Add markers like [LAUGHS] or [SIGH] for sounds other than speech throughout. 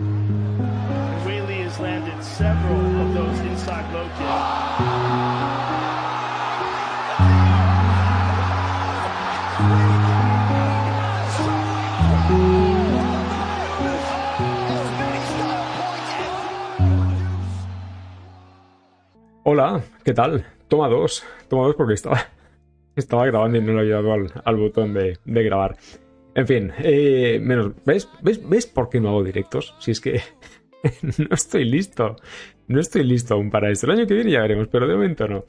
Whaley has landed several of those inside low kicks. Hola, ¿qué tal? Toma dos. Toma dos porque estaba, estaba grabando y no le había dado al, botón de grabar. En fin, eh, menos. ¿ves? ¿ves? ¿Ves por qué no hago directos? Si es que [LAUGHS] no estoy listo. No estoy listo aún para esto. El año que viene ya veremos, pero de momento no.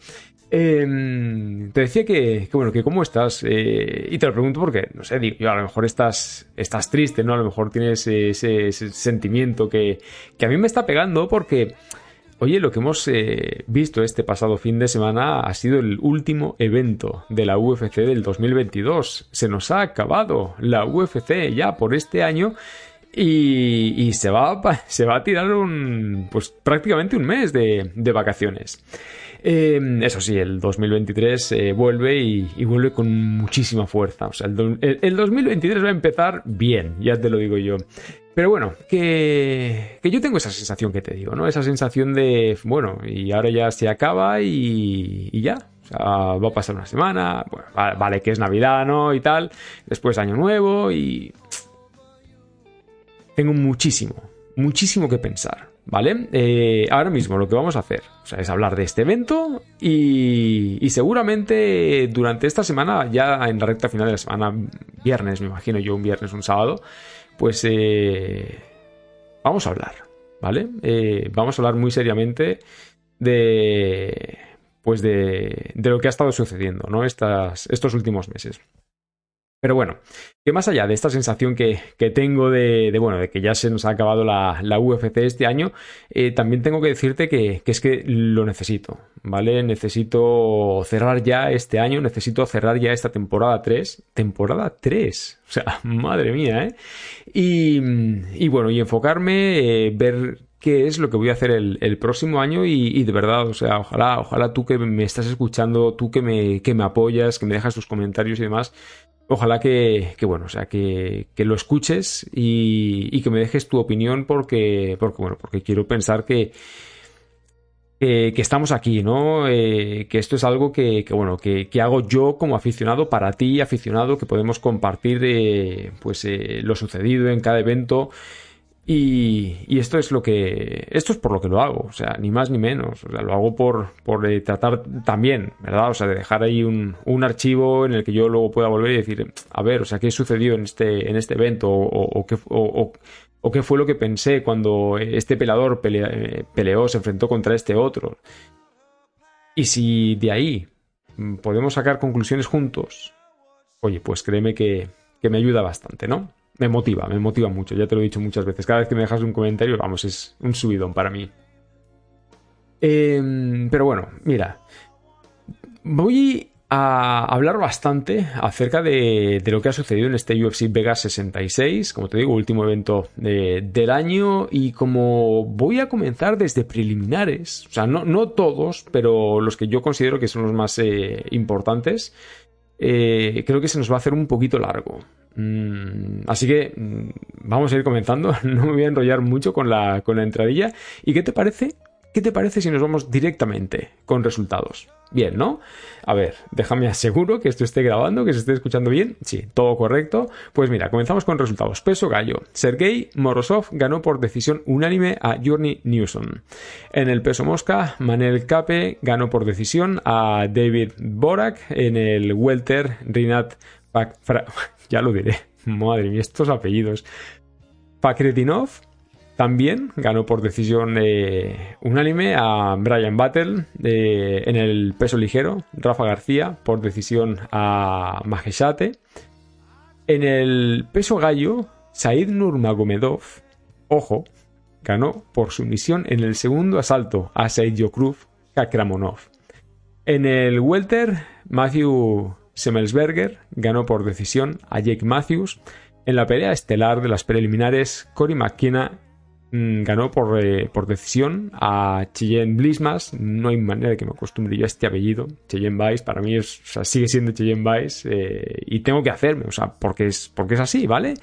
Eh, te decía que, que, bueno, que cómo estás. Eh, y te lo pregunto porque, no sé, digo, yo, a lo mejor estás, estás triste, ¿no? A lo mejor tienes ese, ese sentimiento que, que a mí me está pegando porque. Oye, lo que hemos eh, visto este pasado fin de semana ha sido el último evento de la UFC del 2022. Se nos ha acabado la UFC ya por este año y, y se, va, [LAUGHS] se va a tirar un, pues prácticamente un mes de, de vacaciones. Eh, eso sí, el 2023 eh, vuelve y, vuelve con muchísima fuerza. O sea, el, do- el- el 2023 va a empezar bien, ya te lo digo yo. Pero bueno, que, que yo tengo esa sensación que te digo, ¿no? Esa sensación de, bueno, y ahora ya se acaba y, ya. O sea, va a pasar una semana, vale que es Navidad, ¿no? Y tal. Después Año Nuevo y... Tengo muchísimo, muchísimo que pensar, ¿vale? Eh, ahora mismo lo que vamos a hacer o sea, es hablar de este evento y, seguramente durante esta semana, ya en la recta final de la semana, viernes, me imagino yo, un viernes, un sábado, pues eh, vamos a hablar, ¿vale? Eh, vamos a hablar muy seriamente de pues de, de lo que ha estado sucediendo, ¿no? Estas, estos últimos meses. Pero bueno, que más allá de esta sensación que, que tengo de, de, bueno, de que ya se nos ha acabado la, la UFC este año, eh, también tengo que decirte que, que es que lo necesito, ¿vale? Necesito cerrar ya este año, necesito cerrar ya esta temporada 3. Temporada 3, o sea, [LAUGHS] madre mía, ¿eh? Y, y bueno, y enfocarme, eh, ver qué es lo que voy a hacer el, el próximo año y, de verdad, o sea, ojalá, ojalá tú que me estás escuchando, tú que me, que me apoyas, que me dejas tus comentarios y demás, ojalá que, que bueno, o sea, que, que lo escuches y, que me dejes tu opinión porque, porque bueno, porque quiero pensar que, que, estamos aquí, ¿no? Eh, que esto es algo que, que bueno, que, que, hago yo como aficionado para ti, aficionado, que podemos compartir pues eh, lo sucedido en cada evento. Y, y, esto es lo que. Esto es por lo que lo hago, o sea, ni más ni menos. O sea, lo hago por, por eh, tratar también, ¿verdad? O sea, de dejar ahí un, un, archivo en el que yo luego pueda volver y decir, a ver, o sea, qué sucedió en este, en este evento, o, o, qué, o, qué fue lo que pensé cuando este peleador pelea, peleó, se enfrentó contra este otro. Y si de ahí podemos sacar conclusiones juntos, oye, pues créeme que, que me ayuda bastante, ¿no? Me motiva, me motiva mucho, ya te lo he dicho muchas veces. Cada vez que me dejas un comentario, vamos, es un subidón para mí. Eh, pero bueno, mira, voy a hablar bastante acerca de, lo que ha sucedido en este UFC Vegas 66, como te digo, último evento de, del año, y como voy a comenzar desde preliminares, o sea, no, no todos, pero los que yo considero que son los más eh, importantes, eh, creo que se nos va a hacer un poquito largo. Mm, así que mm, vamos a ir comenzando. [LAUGHS] No me voy a enrollar mucho con la, con la entradilla. ¿Y qué te parece? ¿Qué te parece si nos vamos directamente con resultados? Bien, ¿no? A ver, déjame aseguro que esto esté grabando, que se esté escuchando bien. Sí, todo correcto. Pues mira, comenzamos con resultados. Peso gallo. Sergei Morozov ganó por decisión unánime a Journey Newsom. En el peso mosca, Manel Cape ganó por decisión a David Borak. En el welter, Rinat [LAUGHS] Ya lo diré. [LAUGHS] Madre mía, estos apellidos. Pakretinov también ganó por decisión eh, unánime a Brian Battle eh, en el peso ligero. Rafa García por decisión a Majeshate. En el peso gallo, Said Nurmagomedov, ojo, ganó por sumisión en el segundo asalto a Seidyokruf Kakramonov. En el welter, Matthew Semmelsberger ganó por decisión a Jake Matthews. En la pelea estelar de las preliminares, Cory McKenna mmm, ganó por, eh, por, decisión a Cheyenne Blismas. No hay manera de que me acostumbre yo a este apellido. Cheyenne Vice, para mí sigue siendo Cheyenne Vice. Eh, y tengo que hacerme, o sea, porque es, porque es así, ¿vale?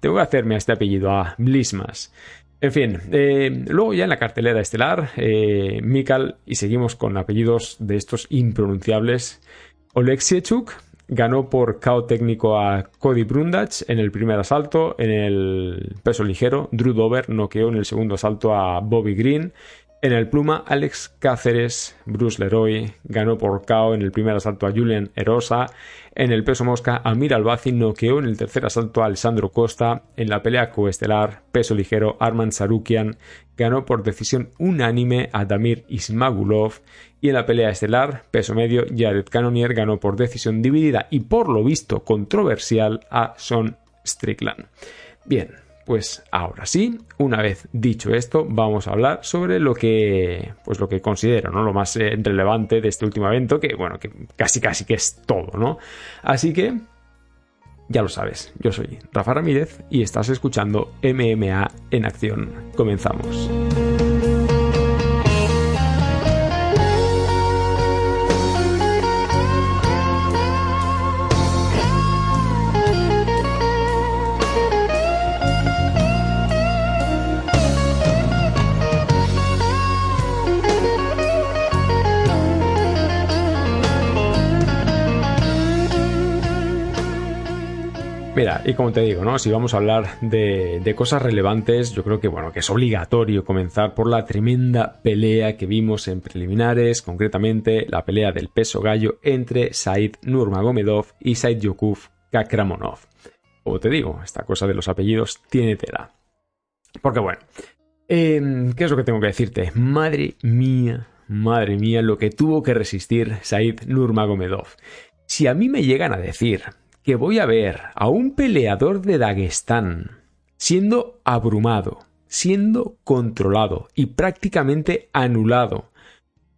Tengo que hacerme a este apellido, a Blismas. En fin, eh, luego ya en la cartelera estelar, Mikal, y seguimos con apellidos de estos impronunciables, Oleksiechuk ganó por KO técnico a Cody Brundage en el primer asalto, en el peso ligero, Drew Dover noqueó en el segundo asalto a Bobby Green, en el pluma, Alex Cáceres, Bruce Leroy, ganó por KO en el primer asalto a Julian Erosa. En el peso mosca, Amir Albazi noqueó en el tercer asalto a Alessandro Costa. En la pelea coestelar, peso ligero, Arman Sarukian ganó por decisión unánime a Damir Ismagulov. Y en la pelea estelar, peso medio, Jared Cannonier ganó por decisión dividida y por lo visto controversial a Son Strickland. Bien, pues ahora sí, una vez dicho esto, vamos a hablar sobre lo que, pues lo que considero, ¿no? Lo más eh, relevante de este último evento, que bueno, que casi casi que es todo, ¿no? Así que, ya lo sabes, yo soy Rafa Ramírez y estás escuchando MMA en acción. Comenzamos. Y como te digo, ¿no? Si vamos a hablar de, cosas relevantes, yo creo que bueno, que es obligatorio comenzar por la tremenda pelea que vimos en preliminares, concretamente la pelea del peso gallo entre Said Nurmagomedov y Said Yokuf Kakramonov. Como te digo, esta cosa de los apellidos tiene tela. Porque bueno, em, ¿qué es lo que tengo que decirte? Madre mía, madre mía, lo que tuvo que resistir Said Nurmagomedov. Si a mí me llegan a decir que voy a ver a un peleador de Dagestán siendo abrumado, siendo controlado y prácticamente anulado.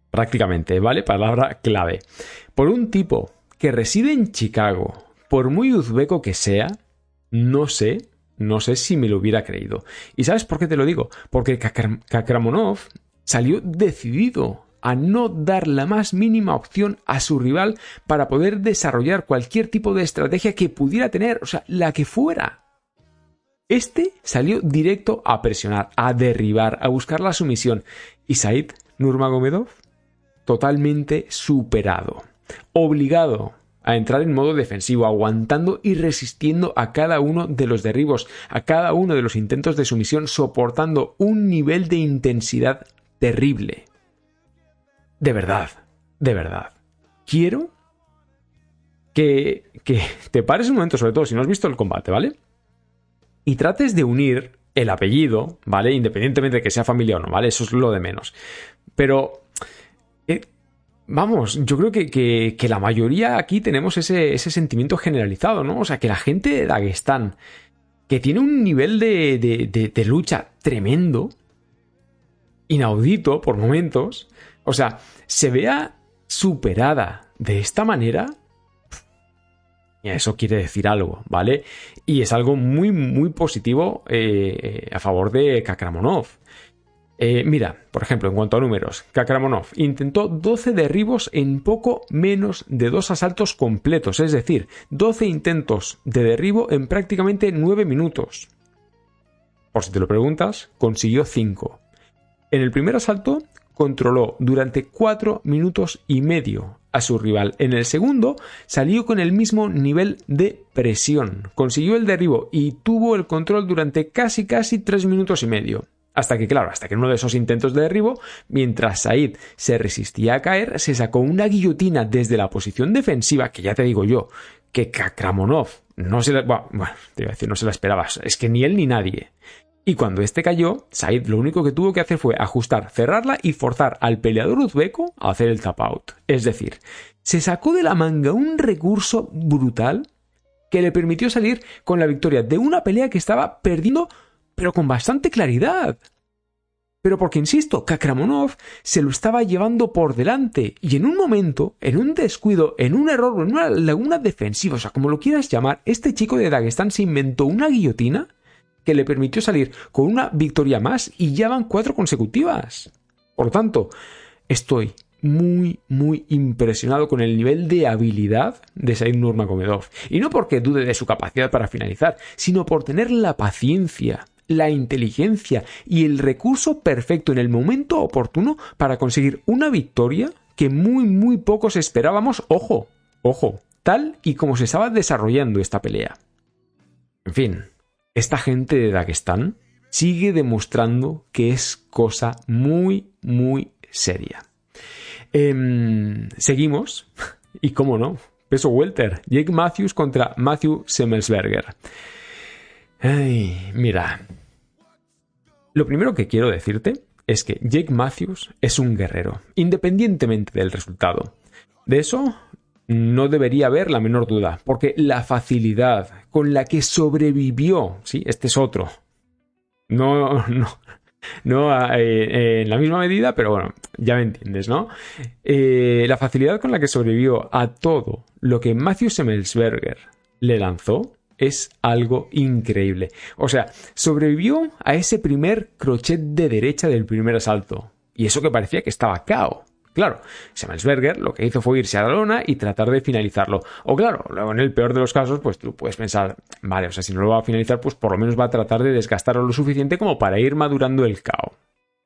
Prácticamente, ¿vale? Palabra clave. Por un tipo que reside en Chicago, por muy uzbeco que sea, no sé, no sé si me lo hubiera creído. ¿Y sabes por qué te lo digo? Porque Kakramonov salió decidido a no dar la más mínima opción a su rival para poder desarrollar cualquier tipo de estrategia que pudiera tener, o sea, la que fuera. Este salió directo a presionar, a derribar, a buscar la sumisión. Y Said Nurmagomedov, totalmente superado, obligado a entrar en modo defensivo, aguantando y resistiendo a cada uno de los derribos, a cada uno de los intentos de sumisión, soportando un nivel de intensidad terrible de verdad, de verdad, quiero que, que te pares un momento, sobre todo si no has visto el combate, ¿vale? Y trates de unir el apellido, ¿vale? Independientemente de que sea familia o no, ¿vale? Eso es lo de menos. Pero, eh, vamos, yo creo que, la mayoría aquí tenemos ese, ese, sentimiento generalizado, ¿no? O sea, que la gente de Dagestán, que tiene un nivel de, de, de lucha tremendo, inaudito por momentos, o sea, se vea superada de esta manera, eso quiere decir algo, ¿vale? Y es algo muy, muy positivo eh, a favor de Kakramonov. Eh, mira, por ejemplo, en cuanto a números, Kakramonov intentó 12 derribos en poco menos de dos asaltos completos, es decir, 12 intentos de derribo en prácticamente 9 minutos. Por si te lo preguntas, consiguió 5. En el primer asalto controló durante cuatro minutos y medio a su rival. En el segundo salió con el mismo nivel de presión, consiguió el derribo y tuvo el control durante casi casi tres minutos y medio. Hasta que, claro, hasta que en uno de esos intentos de derribo, mientras Said se resistía a caer, se sacó una guillotina desde la posición defensiva, que ya te digo yo, que Kakramonov no se la, bueno, te iba a decir, no se la esperaba, es que ni él ni nadie. Y cuando este cayó, Said lo único que tuvo que hacer fue ajustar, cerrarla y forzar al peleador uzbeco a hacer el tap out. Es decir, se sacó de la manga un recurso brutal que le permitió salir con la victoria de una pelea que estaba perdiendo, pero con bastante claridad. Pero porque, insisto, Kakramonov se lo estaba llevando por delante y en un momento, en un descuido, en un error, en una laguna defensiva, o sea, como lo quieras llamar, este chico de Dagestán se inventó una guillotina que le permitió salir con una victoria más y ya van cuatro consecutivas. Por tanto, estoy muy, muy impresionado con el nivel de habilidad de Said Nurmagomedov. Y no porque dude de su capacidad para finalizar, sino por tener la paciencia, la inteligencia y el recurso perfecto en el momento oportuno para conseguir una victoria que muy muy pocos esperábamos, ojo, ojo, tal y como se estaba desarrollando esta pelea. En fin, esta gente de Dagestán sigue demostrando que es cosa muy muy seria. Em, seguimos, [LAUGHS] y cómo no, peso welter, Jake Matthews contra Matthew Semmelsberger. Ay, mira, lo primero que quiero decirte es que Jake Matthews es un guerrero, independientemente del resultado. De eso no debería haber la menor duda, porque la facilidad con la que sobrevivió, sí, este es otro. No, no, no eh, en la misma medida, pero bueno, ya me entiendes, ¿no? Eh, la facilidad con la que sobrevivió a todo lo que Matthew Semmelsberger le lanzó es algo increíble. O sea, sobrevivió a ese primer crochet de derecha del primer asalto. Y eso que parecía que estaba cao. Claro, Semmelsberger lo que hizo fue irse a la lona y tratar de finalizarlo. O claro, luego en el peor de los casos, pues tú puedes pensar, vale, o sea, si no lo va a finalizar, pues por lo menos va a tratar de desgastarlo lo suficiente como para ir madurando el cao.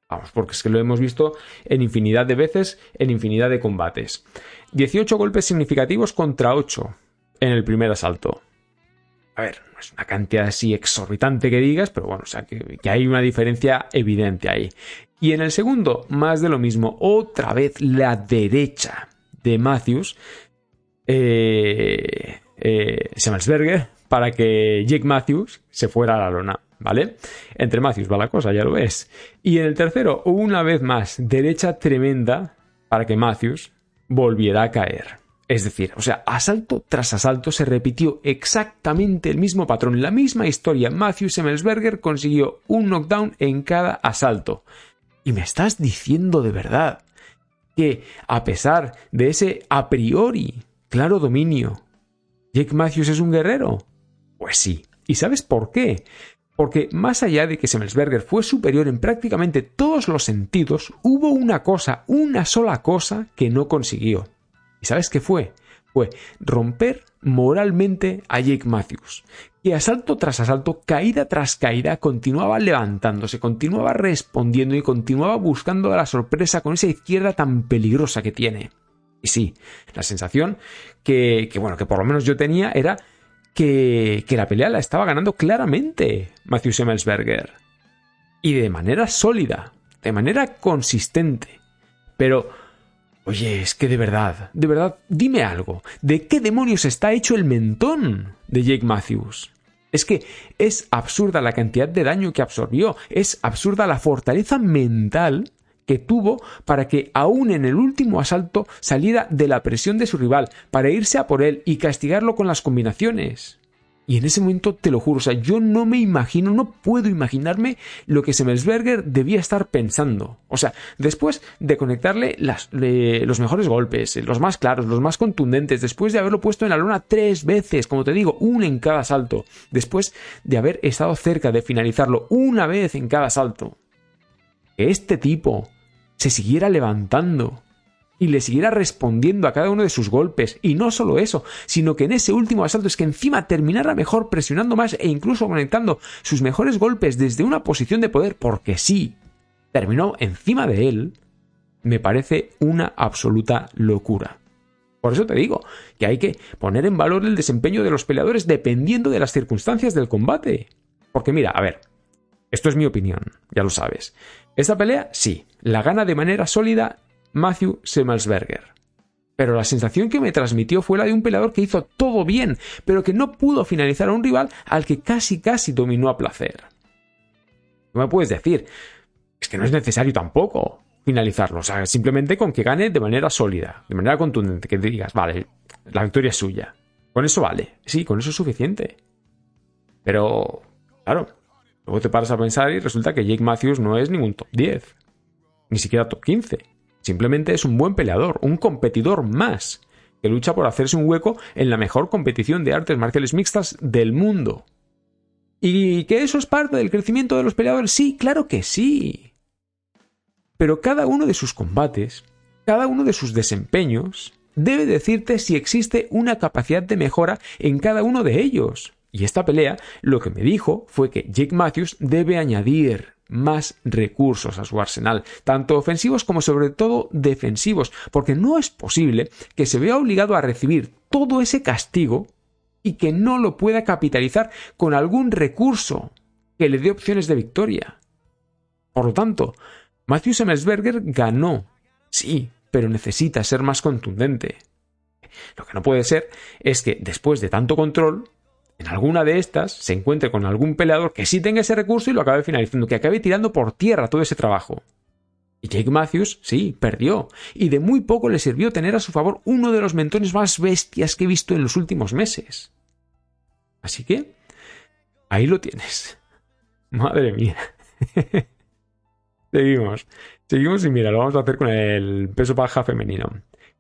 Vamos, porque es que lo hemos visto en infinidad de veces, en infinidad de combates. 18 golpes significativos contra 8 en el primer asalto. A ver, no es una cantidad así exorbitante que digas, pero bueno, o sea, que hay una diferencia evidente ahí. Y en el segundo, más de lo mismo, otra vez la derecha de Matthews, eh, eh, para que Jake Matthews se fuera a la lona. ¿Vale? Entre Matthews va la cosa, ya lo ves. Y en el tercero, una vez más, derecha tremenda para que Matthews volviera a caer. Es decir, o sea, asalto tras asalto se repitió exactamente el mismo patrón, la misma historia. Matthew Semmelsberger consiguió un knockdown en cada asalto. Y me estás diciendo de verdad que, a pesar de ese a priori claro dominio, Jake Matthews es un guerrero. Pues sí. ¿Y sabes por qué? Porque más allá de que Semmelsberger fue superior en prácticamente todos los sentidos, hubo una cosa, una sola cosa que no consiguió. ¿Y sabes qué fue? Fue romper moralmente a Jake Matthews, que asalto tras asalto, caída tras caída, continuaba levantándose, continuaba respondiendo y continuaba buscando la sorpresa con esa izquierda tan peligrosa que tiene. Y sí, la sensación que, que bueno, que por lo menos yo tenía era que, que la pelea la estaba ganando claramente Matthew Semmelsberger. Y de manera sólida, de manera consistente. Pero Oye, es que de verdad, de verdad, dime algo. ¿De qué demonios está hecho el mentón de Jake Matthews? Es que es absurda la cantidad de daño que absorbió, es absurda la fortaleza mental que tuvo para que aún en el último asalto saliera de la presión de su rival, para irse a por él y castigarlo con las combinaciones. Y en ese momento, te lo juro, o sea, yo no me imagino, no puedo imaginarme lo que Semmelsberger debía estar pensando. O sea, después de conectarle los mejores golpes, los más claros, los más contundentes, después de haberlo puesto en la luna tres veces, como te digo, una en cada salto, después de haber estado cerca de finalizarlo una vez en cada salto, que este tipo se siguiera levantando y le siguiera respondiendo a cada uno de sus golpes. Y no solo eso, sino que en ese último asalto es que encima terminara mejor presionando más e incluso conectando sus mejores golpes desde una posición de poder, porque sí, terminó encima de él, me parece una absoluta locura. Por eso te digo que hay que poner en valor el desempeño de los peleadores dependiendo de las circunstancias del combate. Porque mira, a ver, esto es mi opinión, ya lo sabes. Esta pelea, sí, la gana de manera sólida Matthew Semmelsberger. Pero la sensación que me transmitió fue la de un peleador que hizo todo bien, pero que no pudo finalizar a un rival al que casi casi dominó a placer. No me puedes decir, es que no es necesario tampoco finalizarlo, o sea, simplemente con que gane de manera sólida, de manera contundente, que digas, vale, la victoria es suya. Con eso vale, sí, con eso es suficiente. Pero, claro, luego te paras a pensar y resulta que Jake Matthews no es ningún top 10, ni siquiera top 15. Simplemente es un buen peleador, un competidor más, que lucha por hacerse un hueco en la mejor competición de artes marciales mixtas del mundo. ¿Y que eso es parte del crecimiento de los peleadores? Sí, claro que sí. Pero cada uno de sus combates, cada uno de sus desempeños, debe decirte si existe una capacidad de mejora en cada uno de ellos. Y esta pelea lo que me dijo fue que Jake Matthews debe añadir más recursos a su arsenal, tanto ofensivos como sobre todo defensivos, porque no es posible que se vea obligado a recibir todo ese castigo y que no lo pueda capitalizar con algún recurso que le dé opciones de victoria. Por lo tanto, Matthew Semmelsberger ganó, sí, pero necesita ser más contundente. Lo que no puede ser es que después de tanto control, en alguna de estas se encuentre con algún peleador que sí tenga ese recurso y lo acabe finalizando, que acabe tirando por tierra todo ese trabajo. Y Jake Matthews, sí, perdió. Y de muy poco le sirvió tener a su favor uno de los mentones más bestias que he visto en los últimos meses. Así que, ahí lo tienes. [LAUGHS] Madre mía. [LAUGHS] Seguimos. Seguimos y mira, lo vamos a hacer con el peso baja femenino.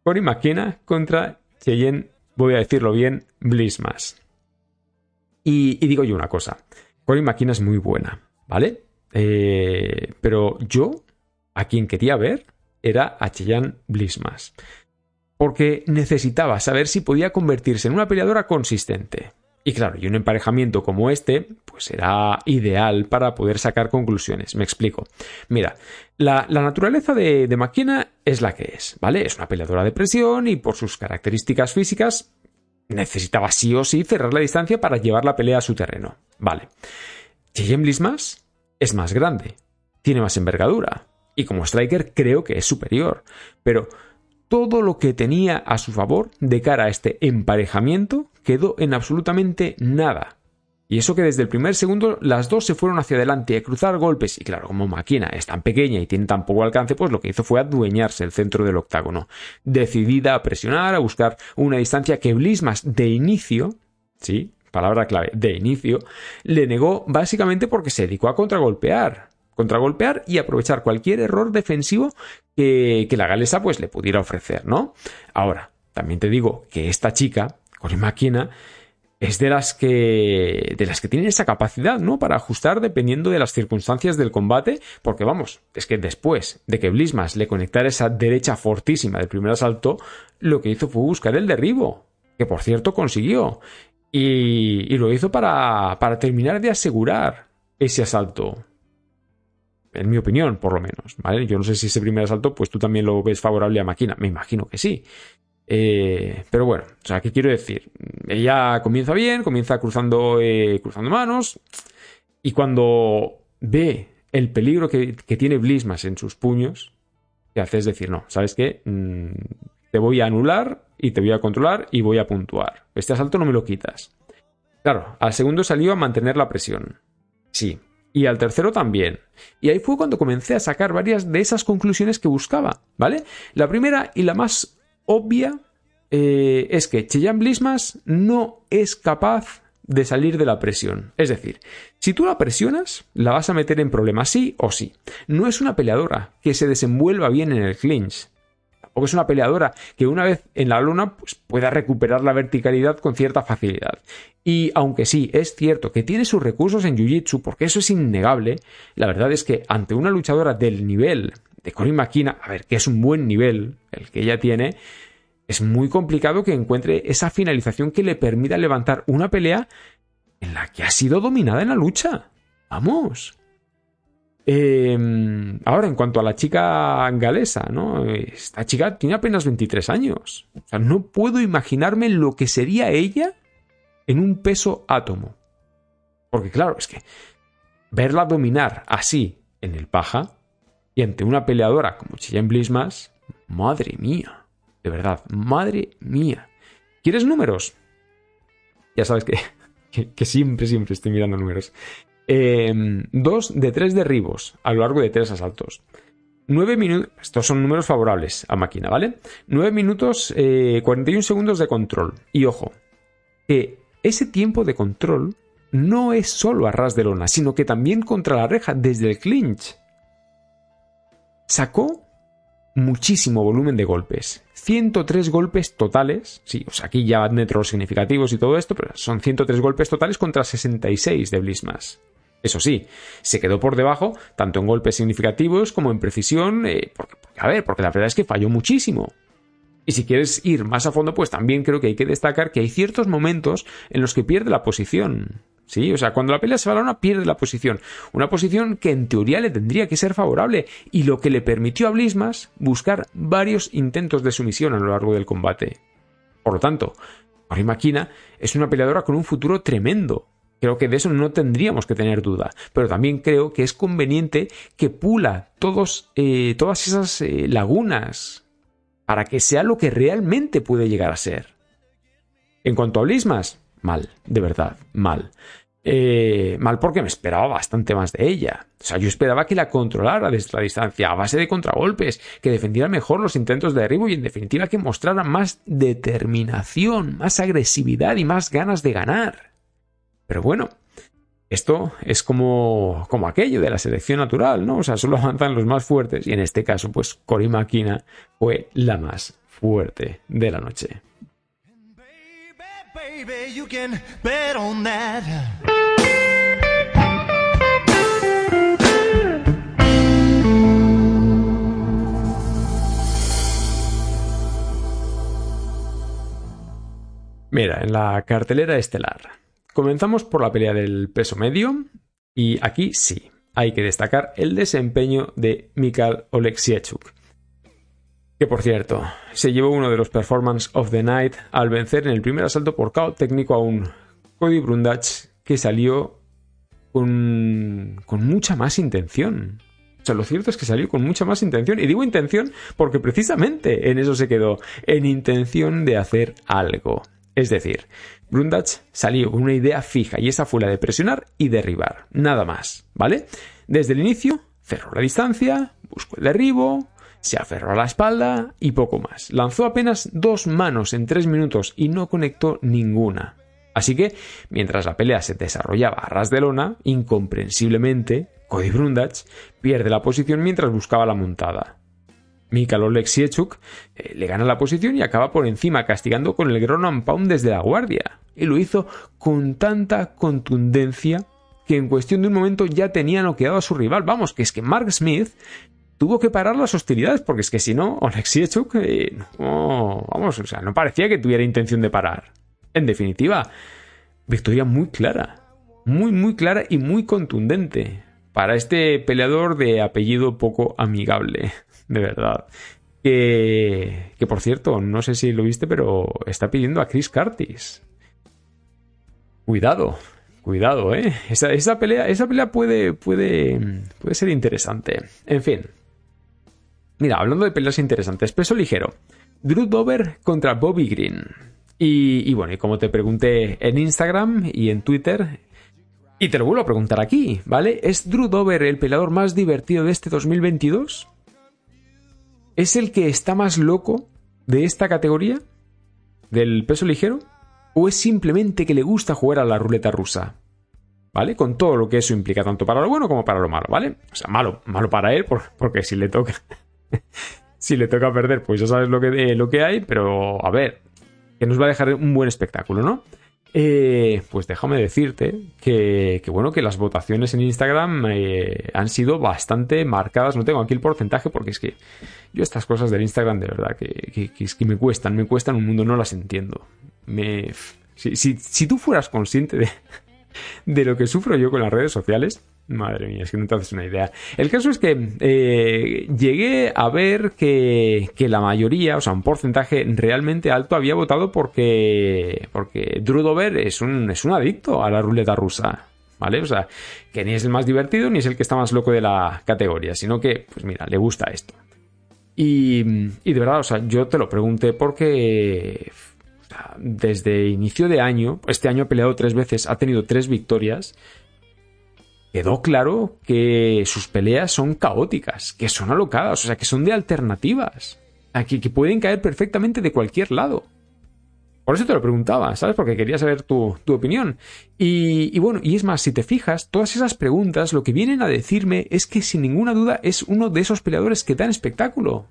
Cory McKenna contra Cheyenne, voy a decirlo bien, Blissmas. Y, digo yo una cosa. Cory McKenna es muy buena, ¿vale? Eh, pero yo, a quien quería ver, era a Cheyenne Blissmas. Porque necesitaba saber si podía convertirse en una peleadora consistente. Y claro, y un emparejamiento como este, pues será ideal para poder sacar conclusiones. Me explico. Mira, la, naturaleza de, de es la que es, ¿vale? Es una peleadora de presión y por sus características físicas necesitaba sí o sí cerrar la distancia para llevar la pelea a su terreno. Vale. Cheyenne Blismas es más grande, tiene más envergadura y como striker creo que es superior, pero todo lo que tenía a su favor de cara a este emparejamiento quedó en absolutamente nada. Y eso que desde el primer segundo las dos se fueron hacia adelante a cruzar golpes. Y claro, como máquina es tan pequeña y tiene tan poco alcance, pues lo que hizo fue adueñarse el centro del octágono. Decidida a presionar, a buscar una distancia que Blismas de inicio, sí, palabra clave, de inicio, le negó básicamente porque se dedicó a contragolpear contragolpear y aprovechar cualquier error defensivo que, la galesa pues le pudiera ofrecer, ¿no? Ahora, también te digo que esta chica, Cory Máquina, es de las que de las que tienen esa capacidad, ¿no? Para ajustar dependiendo de las circunstancias del combate, porque vamos, es que después de que Blismas le conectara esa derecha fortísima del primer asalto, lo que hizo fue buscar el derribo, que por cierto consiguió, y, y lo hizo para, para terminar de asegurar ese asalto en mi opinión, por lo menos, ¿vale? Yo no sé si ese primer asalto, pues tú también lo ves favorable a Máquina, me imagino que sí. Eh, pero bueno, o sea, ¿qué quiero decir? Ella comienza bien, comienza cruzando, eh, cruzando manos, y cuando ve el peligro que, tiene Blismas en sus puños, ¿qué hace? Decir, no, ¿sabes qué? Mm, te voy a anular y te voy a controlar y voy a puntuar. Este asalto no me lo quitas. Claro, al segundo salió a mantener la presión. Sí, y al tercero también. Y ahí fue cuando comencé a sacar varias de esas conclusiones que buscaba, ¿vale? La primera y la más obvia eh, es que Cheyenne Blismas no es capaz de salir de la presión. Es decir, si tú la presionas, la vas a meter en problemas sí o sí. No es una peleadora que se desenvuelva bien en el clinch o es una peleadora que una vez en la luna pues, pueda recuperar la verticalidad con cierta facilidad. Y aunque sí, es cierto que tiene sus recursos en Jiu-Jitsu, porque eso es innegable, la verdad es que ante una luchadora del nivel de Corinne McKenna, a ver, que es un buen nivel el que ella tiene, es muy complicado que encuentre esa finalización que le permita levantar una pelea en la que ha sido dominada en la lucha. Vamos. Em, ahora, en cuanto a la chica galesa, ¿no? Esta chica tiene apenas 23 años. O sea, no puedo imaginarme lo que sería ella en un peso átomo. Porque claro, es que verla dominar así en el paja y ante una peleadora como Cheyenne Blismas, madre mía, de verdad, madre mía. ¿Quieres números? Ya sabes [LAUGHS] que, siempre, siempre estoy mirando números. Em, dos de tres derribos a lo largo de tres asaltos. Nueve minutos. Estos son números favorables a máquina, ¿vale? Nueve minutos, eh, 41 segundos de control. Y ojo, que ese tiempo de control no es solo a ras de lona, sino que también contra la reja desde el clinch. Sacó muchísimo volumen de golpes. 103 golpes totales. Sí, o sea, aquí ya metros significativos y todo esto, pero son 103 golpes totales contra 66 de Blismas. Eso sí, se quedó por debajo tanto en golpes significativos como en precisión, eh, porque, a ver, porque la verdad es que falló muchísimo. Y si quieres ir más a fondo, pues también creo que hay que destacar que hay ciertos momentos en los que pierde la posición. Sí, o sea, cuando la pelea se va a la pierde la posición. Una posición que en teoría le tendría que ser favorable y lo que le permitió a Blismas buscar varios intentos de sumisión a lo largo del combate. Por lo tanto, Mari Makina es una peleadora con un futuro tremendo. Creo que de eso no tendríamos que tener duda. Pero también creo que es conveniente que pula todos, eh, todas esas eh, lagunas para que sea lo que realmente puede llegar a ser. En cuanto a Blismas, mal, de verdad, mal. Eh, mal porque me esperaba bastante más de ella. O sea, yo esperaba que la controlara desde la distancia, a base de contragolpes, que defendiera mejor los intentos de derribo y en definitiva que mostrara más determinación, más agresividad y más ganas de ganar. Pero bueno, esto es como, como aquello de la selección natural, ¿no? O sea, solo avanzan los más fuertes y en este caso, pues Cory Makina fue la más fuerte de la noche. Mira, en la cartelera estelar. Comenzamos por la pelea del peso medio y aquí sí, hay que destacar el desempeño de Mikhail Oleksiechuk que por cierto, se llevó uno de los Performance of the Night al vencer en el primer asalto por KO técnico a un Cody Brundage que salió con, con mucha más intención. O sea, lo cierto es que salió con mucha más intención. Y digo intención porque precisamente en eso se quedó, en intención de hacer algo. Es decir, Brundage salió con una idea fija y esa fue la de presionar y derribar. Nada más, ¿vale? Desde el inicio, cerró la distancia, buscó el derribo, se aferró a la espalda y poco más. Lanzó apenas dos manos en tres minutos y no conectó ninguna. Así que, mientras la pelea se desarrollaba a ras de lona, incomprensiblemente, Cody Brundage pierde la posición mientras buscaba la montada. Mikhail Oleksiechuk eh, le gana la posición y acaba por encima, castigando con el Ground Pound desde la guardia. Y lo hizo con tanta contundencia que en cuestión de un momento ya tenía noqueado a su rival. Vamos, que es que Mark Smith tuvo que parar las hostilidades, porque es que si no, Oleksiechuk, eh, no, vamos, o sea, no parecía que tuviera intención de parar. En definitiva, victoria muy clara, muy, muy clara y muy contundente para este peleador de apellido poco amigable, de verdad. Que, que por cierto, no sé si lo viste, pero está pidiendo a Chris Curtis. Cuidado, cuidado, ¿eh? Esa, esa, pelea, esa pelea puede, puede, puede ser interesante. En fin, Mira, hablando de peleas interesantes, peso ligero. Drew Dover contra Bobby Green. Y, bueno, y como te pregunté en Instagram y en Twitter, y te lo vuelvo a preguntar aquí, ¿vale? ¿Es Drew Dover el peleador más divertido de este 2022? ¿Es el que está más loco de esta categoría? ¿Del peso ligero? ¿O es simplemente que le gusta jugar a la ruleta rusa? ¿Vale? Con todo lo que eso implica, tanto para lo bueno como para lo malo, ¿vale? O sea, malo, malo para él, porque si le toca [LAUGHS] si le toca perder, pues ya sabes lo que, eh, lo que hay, pero a ver, que nos va a dejar un buen espectáculo, ¿no? Eh, pues déjame decirte que, bueno, que las votaciones en Instagram eh, han sido bastante marcadas. No tengo aquí el porcentaje porque es que yo estas cosas del Instagram de verdad que, que, me cuestan, me cuestan un mundo, no las entiendo. Me, si, si tú fueras consciente de, [LAUGHS] de lo que sufro yo con las redes sociales, Madre mía, es que no te haces una idea. El caso es que eh, llegué a ver que, que, la mayoría, o sea, un porcentaje realmente alto había votado porque, porque Drew Dover es un, es un adicto a la ruleta rusa. ¿Vale? O sea, que ni es el más divertido ni es el que está más loco de la categoría, sino que, pues mira, le gusta esto. Y, y de verdad, o sea, yo te lo pregunté porque desde inicio de año, este año ha peleado tres veces, ha tenido tres victorias quedó claro que sus peleas son caóticas, que son alocadas, o sea, que son de alternativas, que, que pueden caer perfectamente de cualquier lado. Por eso te lo preguntaba, ¿sabes? Porque quería saber tu, opinión. Y, y, bueno, y es más, si te fijas, todas esas preguntas lo que vienen a decirme es que sin ninguna duda es uno de esos peleadores que dan espectáculo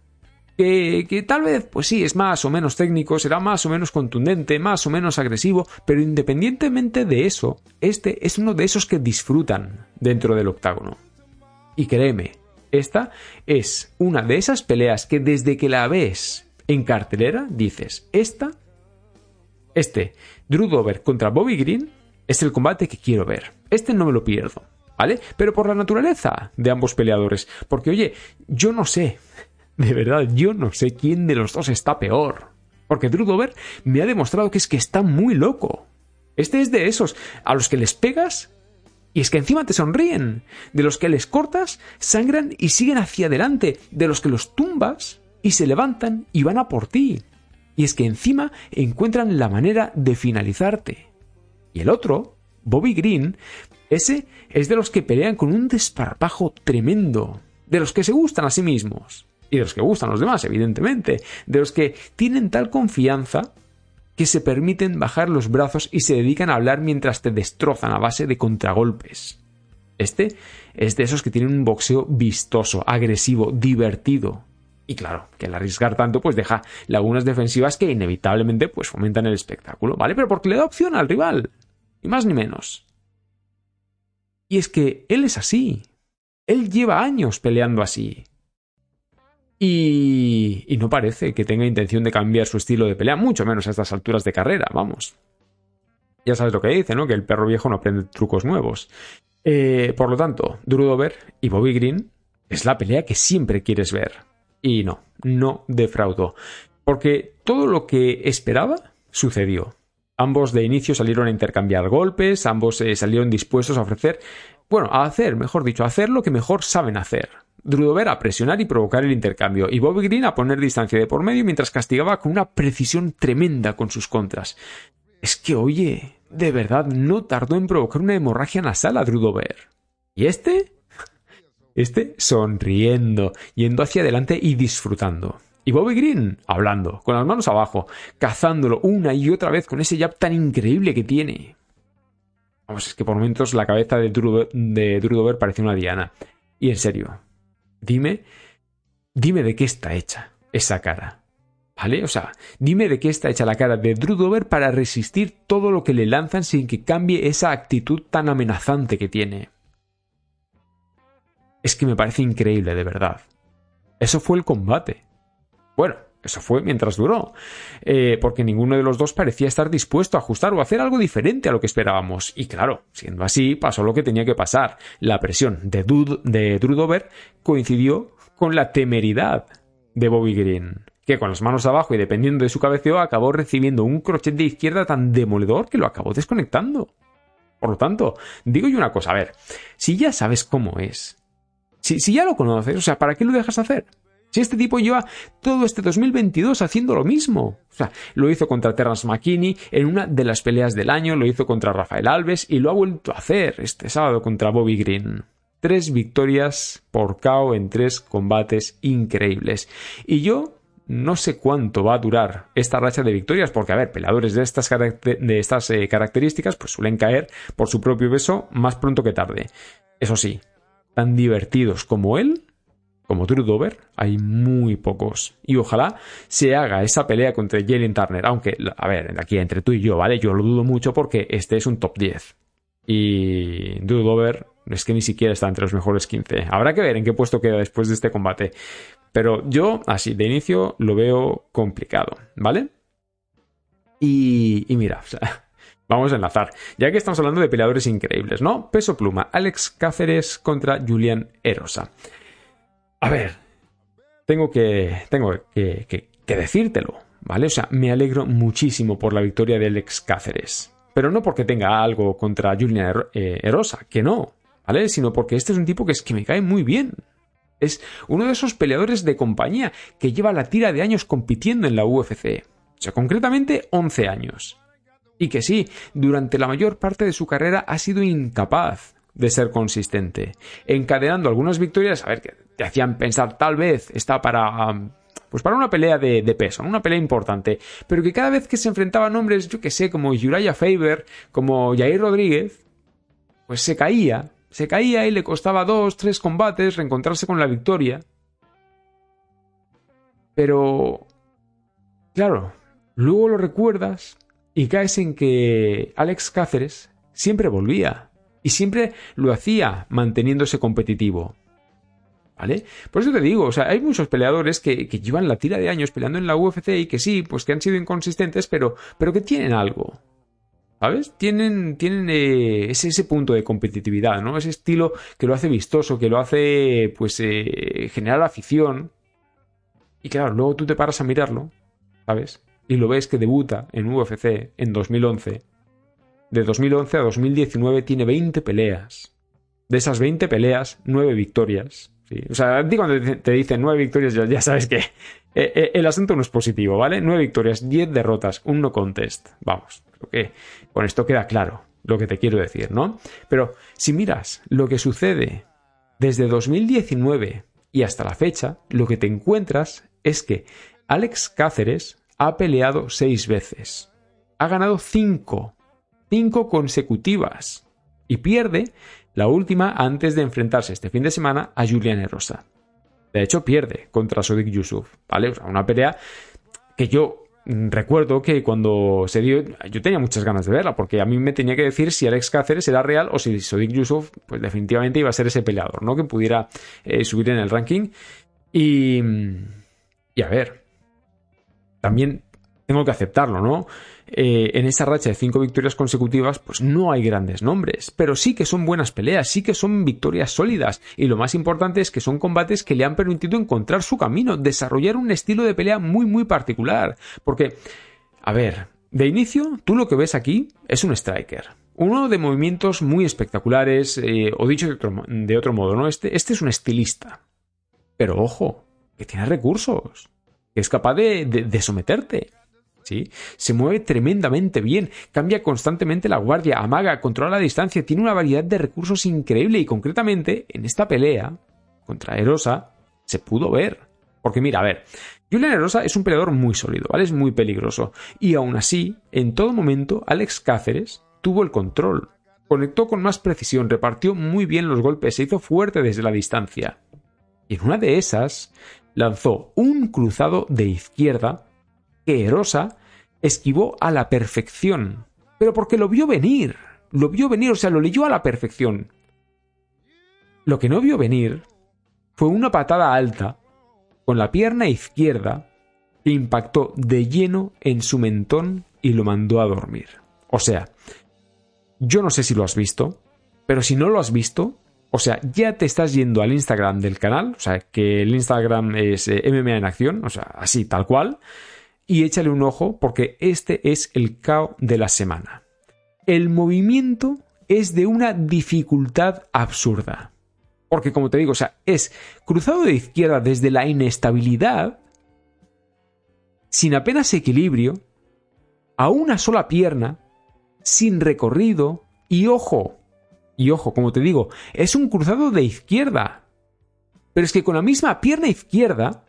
que, tal vez, pues sí, es más o menos técnico, será más o menos contundente, más o menos agresivo, pero independientemente de eso, este es uno de esos que disfrutan dentro del octágono. Y créeme, esta es una de esas peleas que desde que la ves en cartelera dices, esta, este, Drew Dover contra Bobby Green es el combate que quiero ver. Este no me lo pierdo, ¿vale? Pero por la naturaleza de ambos peleadores. Porque, oye, yo no sé, de verdad, yo no sé quién de los dos está peor. Porque Drew Dover me ha demostrado que es que está muy loco. Este es de esos a los que les pegas y es que encima te sonríen. De los que les cortas, sangran y siguen hacia adelante. De los que los tumbas y se levantan y van a por ti. Y es que encima encuentran la manera de finalizarte. Y el otro, Bobby Green, ese es de los que pelean con un desparpajo tremendo. De los que se gustan a sí mismos. Y de los que gustan los demás, evidentemente. De los que tienen tal confianza que se permiten bajar los brazos y se dedican a hablar mientras te destrozan a base de contragolpes. Este es de esos que tienen un boxeo vistoso, agresivo, divertido. Y claro, que al arriesgar tanto, pues deja lagunas defensivas que inevitablemente pues fomentan el espectáculo, ¿vale? Pero porque le da opción al rival. Ni más ni menos. Y es que él es así. Él lleva años peleando así. Y, no parece que tenga intención de cambiar su estilo de pelea, mucho menos a estas alturas de carrera, vamos. Ya sabes lo que dice, ¿no? Que el perro viejo no aprende trucos nuevos. Eh, por lo tanto, Dover y Bobby Green es la pelea que siempre quieres ver. Y no, no defraudó. Porque todo lo que esperaba sucedió. Ambos de inicio salieron a intercambiar golpes, ambos eh, salieron dispuestos a ofrecer, bueno, a hacer, mejor dicho, a hacer lo que mejor saben hacer. Drudover a presionar y provocar el intercambio, y Bobby Green a poner distancia de por medio mientras castigaba con una precisión tremenda con sus contras. Es que, oye, de verdad no tardó en provocar una hemorragia nasal a Drudover. ¿Y este? Este sonriendo, yendo hacia adelante y disfrutando. Y Bobby Green hablando, con las manos abajo, cazándolo una y otra vez con ese jab tan increíble que tiene. Vamos, es que por momentos la cabeza de, Drudover parece una diana. Y en serio, Dime, dime de qué está hecha esa cara. ¿Vale? O sea, dime de qué está hecha la cara de Drudover para resistir todo lo que le lanzan sin que cambie esa actitud tan amenazante que tiene. Es que me parece increíble, de verdad. Eso fue el combate. Bueno, eso fue mientras duró, eh, porque ninguno de los dos parecía estar dispuesto a ajustar o hacer algo diferente a lo que esperábamos. Y claro, siendo así, pasó lo que tenía que pasar. La presión de, de Drudover coincidió con la temeridad de Bobby Green, que con las manos abajo y dependiendo de su cabeceo acabó recibiendo un crochet de izquierda tan demoledor que lo acabó desconectando. Por lo tanto, digo yo una cosa, a ver, si ya sabes cómo es, si, si ya lo conoces, o sea, ¿para qué lo dejas hacer? Si este tipo lleva todo este 2022 haciendo lo mismo. O sea, lo hizo contra Terrence McKinney en una de las peleas del año, lo hizo contra Rafael Alves y lo ha vuelto a hacer este sábado contra Bobby Green. Tres victorias por KO en tres combates increíbles. Y yo no sé cuánto va a durar esta racha de victorias, porque, a ver, peleadores de estas, de estas eh, características pues suelen caer por su propio peso más pronto que tarde. Eso sí, tan divertidos como él, como Drew Dover, hay muy pocos. Y ojalá se haga esa pelea contra Jalen Turner. Aunque, a ver, aquí entre tú y yo, ¿vale? Yo lo dudo mucho porque este es un top 10. Y Drew Dover es que ni siquiera está entre los mejores 15. Habrá que ver en qué puesto queda después de este combate. Pero yo, así, de inicio, lo veo complicado, ¿vale? Y, mira, [LAUGHS] vamos a enlazar. Ya que estamos hablando de peleadores increíbles, ¿no? Peso pluma, Alex Cáceres contra Julian Erosa. A ver, tengo que, tengo que, decírtelo, ¿vale? O sea, me alegro muchísimo por la victoria de Alex Cáceres. Pero no porque tenga algo contra Julian eh, Erosa, que no, ¿vale? Sino porque este es un tipo que es que me cae muy bien. Es uno de esos peleadores de compañía que lleva la tira de años compitiendo en la UFC. O sea, concretamente 11 años. Y que sí, durante la mayor parte de su carrera ha sido incapaz de ser consistente, encadenando algunas victorias, a ver, que hacían pensar tal vez está para... pues para una pelea de, peso, una pelea importante, pero que cada vez que se enfrentaban hombres, yo que sé, como Uriah Faber, como Jair Rodríguez, pues se caía, se caía y le costaba dos, tres combates reencontrarse con la victoria. Pero... Claro, luego lo recuerdas y caes en que Alex Cáceres siempre volvía y siempre lo hacía manteniéndose competitivo. ¿Vale? Por eso te digo, o sea, hay muchos peleadores que, llevan la tira de años peleando en la UFC y que sí, pues que han sido inconsistentes, pero, pero que tienen algo. ¿Sabes? Tienen, tienen eh, ese, ese, punto de competitividad, ¿no? Ese estilo que lo hace vistoso, que lo hace, pues, eh, generar afición. Y claro, luego tú te paras a mirarlo, ¿sabes? Y lo ves que debuta en UFC en 2011. De 2011 a 2019 tiene 20 peleas. De esas 20 peleas, 9 victorias. O sea, a ti cuando te dicen 9 victorias ya, sabes que eh, el asunto no es positivo, ¿vale? 9 victorias, 10 derrotas, un no contest. Vamos, con esto queda claro lo que te quiero decir, ¿no? Pero si miras lo que sucede desde 2019 y hasta la fecha, lo que te encuentras es que Alex Cáceres ha peleado seis veces. Ha ganado cinco. Cinco consecutivas. Y pierde la última antes de enfrentarse este fin de semana a Julian Erosa. De hecho, pierde contra Sodik Yusuf. ¿Vale? Una pelea que yo Mm, recuerdo que cuando se dio, yo tenía muchas ganas de verla, porque a mí me tenía que decir si Alex Cáceres era real o si Sodik Yusuf, pues definitivamente iba a ser ese peleador, ¿no? Que pudiera eh, subir en el ranking. Y, y a ver, también tengo que aceptarlo, ¿no? Eh, en esa racha de cinco victorias consecutivas, pues no hay grandes nombres, pero sí que son buenas peleas, sí que son victorias sólidas, y lo más importante es que son combates que le han permitido encontrar su camino, desarrollar un estilo de pelea muy, muy particular. Porque, a ver, de inicio, tú lo que ves aquí es un striker. Uno de movimientos muy espectaculares, eh, o dicho de otro, de otro, modo, ¿no? Este, este es un estilista. Pero ojo, que tiene recursos, que es capaz de someterte. Se mueve tremendamente bien, cambia constantemente la guardia, amaga, controla la distancia, tiene una variedad de recursos increíble y concretamente en esta pelea contra Erosa se pudo ver. Porque mira, a ver, Julian Erosa es un peleador muy sólido, ¿vale? Es muy peligroso. Y aún así, en todo momento, Alex Cáceres tuvo el control. Conectó con más precisión, repartió muy bien los golpes, se hizo fuerte desde la distancia. Y en una de esas, lanzó un cruzado de izquierda que Erosa esquivó a la perfección, pero porque lo vio venir, lo vio venir, o sea, lo leyó a la perfección. Lo que no vio venir fue una patada alta con la pierna izquierda que impactó de lleno en su mentón y lo mandó a dormir. O sea, yo no sé si lo has visto, pero si no lo has visto, o sea, ya te estás yendo al Instagram del canal, o sea, que el Instagram es eh, MMA en acción, o sea, así, tal cual, y échale un ojo porque este es el KO de la semana. El movimiento es de una dificultad absurda. Porque como te digo, o sea, es cruzado de izquierda desde la inestabilidad, sin apenas equilibrio, a una sola pierna, sin recorrido, y ojo, y ojo, como te digo, es un cruzado de izquierda. Pero es que con la misma pierna izquierda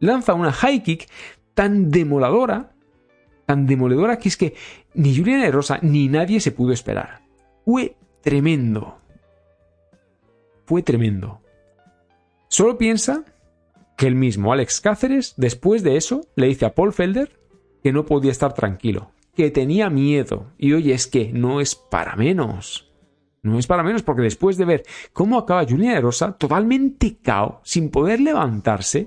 lanza una high kick tan demoladora, tan demoledora que es que ni Juliana Rosa ni nadie se pudo esperar. Fue tremendo. Fue tremendo. Solo piensa que el mismo Alex Cáceres, después de eso, le dice a Paul Felder que no podía estar tranquilo, que tenía miedo. Y oye, es que no es para menos. No es para menos porque después de ver cómo acaba Juliana Rosa totalmente cao, sin poder levantarse,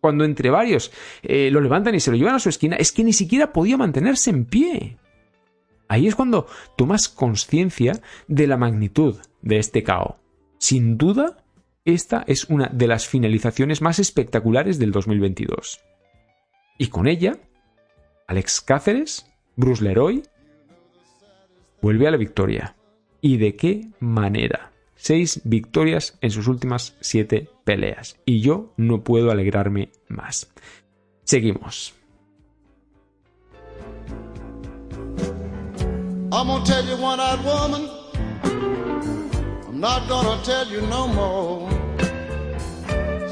cuando entre varios eh, lo levantan y se lo llevan a su esquina, es que ni siquiera podía mantenerse en pie. Ahí es cuando tomas conciencia de la magnitud de este caos. Sin duda, esta es una de las finalizaciones más espectaculares del 2022. Y con ella, Alex Cáceres, Bruce Leroy, vuelve a la victoria. ¿Y de qué manera? Seis victorias en sus últimas siete peleas. Y yo no puedo alegrarme más. Seguimos. I'm gonna tell you one eyed woman. I'm not gonna tell you no more.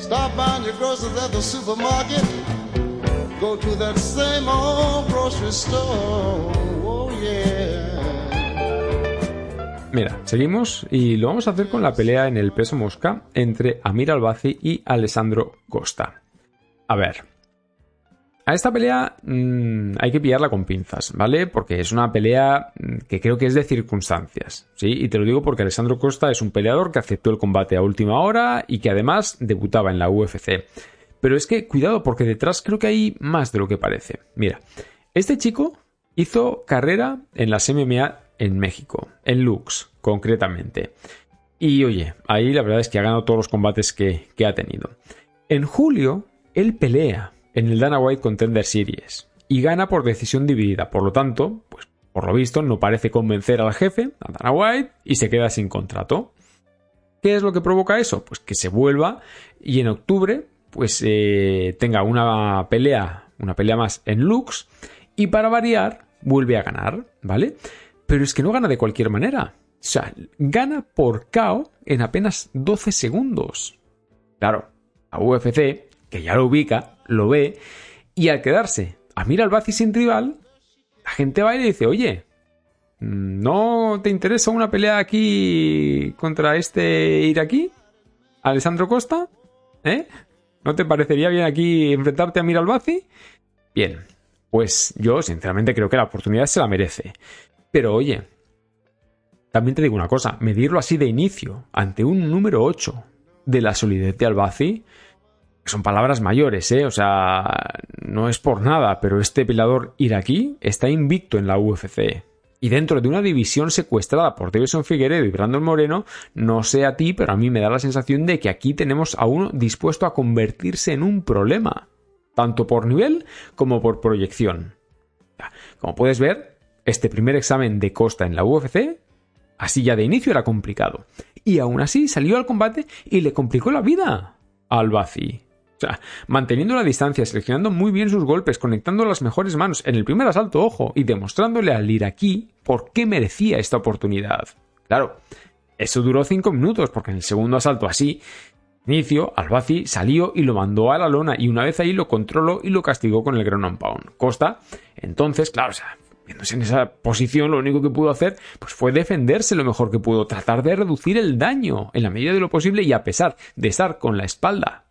Stop buying your groceries at the supermarket. Go to that same old grocery store. Oh, yeah. Mira, seguimos y lo vamos a hacer con la pelea en el peso mosca entre Amir Albazi y Alessandro Costa. A ver, A esta pelea mm, hay que pillarla con pinzas, ¿vale? Porque es una pelea mm, que creo que es de circunstancias, ¿sí? Y te lo digo porque Alessandro Costa es un peleador que aceptó el combate a última hora y que además debutaba en la UFC. Pero es que, cuidado, porque detrás creo que hay más de lo que parece. Mira, este chico hizo carrera en las MMA en México, en Lux, concretamente. Y oye, ahí la verdad es que ha ganado todos los combates que, que ha tenido. En julio, él pelea en el Dana White Contender Series y gana por decisión dividida. Por lo tanto, pues por lo visto no parece convencer al jefe, a Dana White, y se queda sin contrato. ¿Qué es lo que provoca eso? Pues que se vuelva y en octubre pues eh, tenga una pelea, una pelea más en Lux y para variar vuelve a ganar, ¿vale? Pero es que no gana de cualquier manera. O sea, gana por KO en apenas 12 segundos. Claro, a UFC, que ya lo ubica, lo ve, y al quedarse a Mira al Bazi sin rival, la gente va y le dice, oye, ¿no te interesa una pelea aquí contra este iraquí? ¿Alessandro Costa? ¿Eh? ¿No te parecería bien aquí enfrentarte a Mira al Bazi? Bien, pues yo sinceramente creo que la oportunidad se la merece. Pero oye, también te digo una cosa, medirlo así de inicio, ante un número 8 de la solidez de Albazi, son palabras mayores, ¿eh? O sea, no es por nada, pero este peleador iraquí está invicto en la UFC. Y dentro de una división secuestrada por Davison Figueredo y Brandon Moreno, no sé a ti, pero a mí me da la sensación de que aquí tenemos a uno dispuesto a convertirse en un problema, tanto por nivel como por proyección. Como puedes ver, este primer examen de Costa en la UFC, así ya de inicio era complicado. Y aún así salió al combate y le complicó la vida al Bazi. O sea, manteniendo la distancia, seleccionando muy bien sus golpes, conectando las mejores manos en el primer asalto, ojo, y demostrándole al iraquí por qué merecía esta oportunidad. Claro, eso duró cinco minutos, porque en el segundo asalto así, inicio, Albazi salió y lo mandó a la lona, y una vez ahí lo controló y lo castigó con el ground and pound. Costa, entonces, claro, o sea, viéndose en esa posición, lo único que pudo hacer pues fue defenderse lo mejor que pudo, tratar de reducir el daño en la medida de lo posible y a pesar de estar con la espalda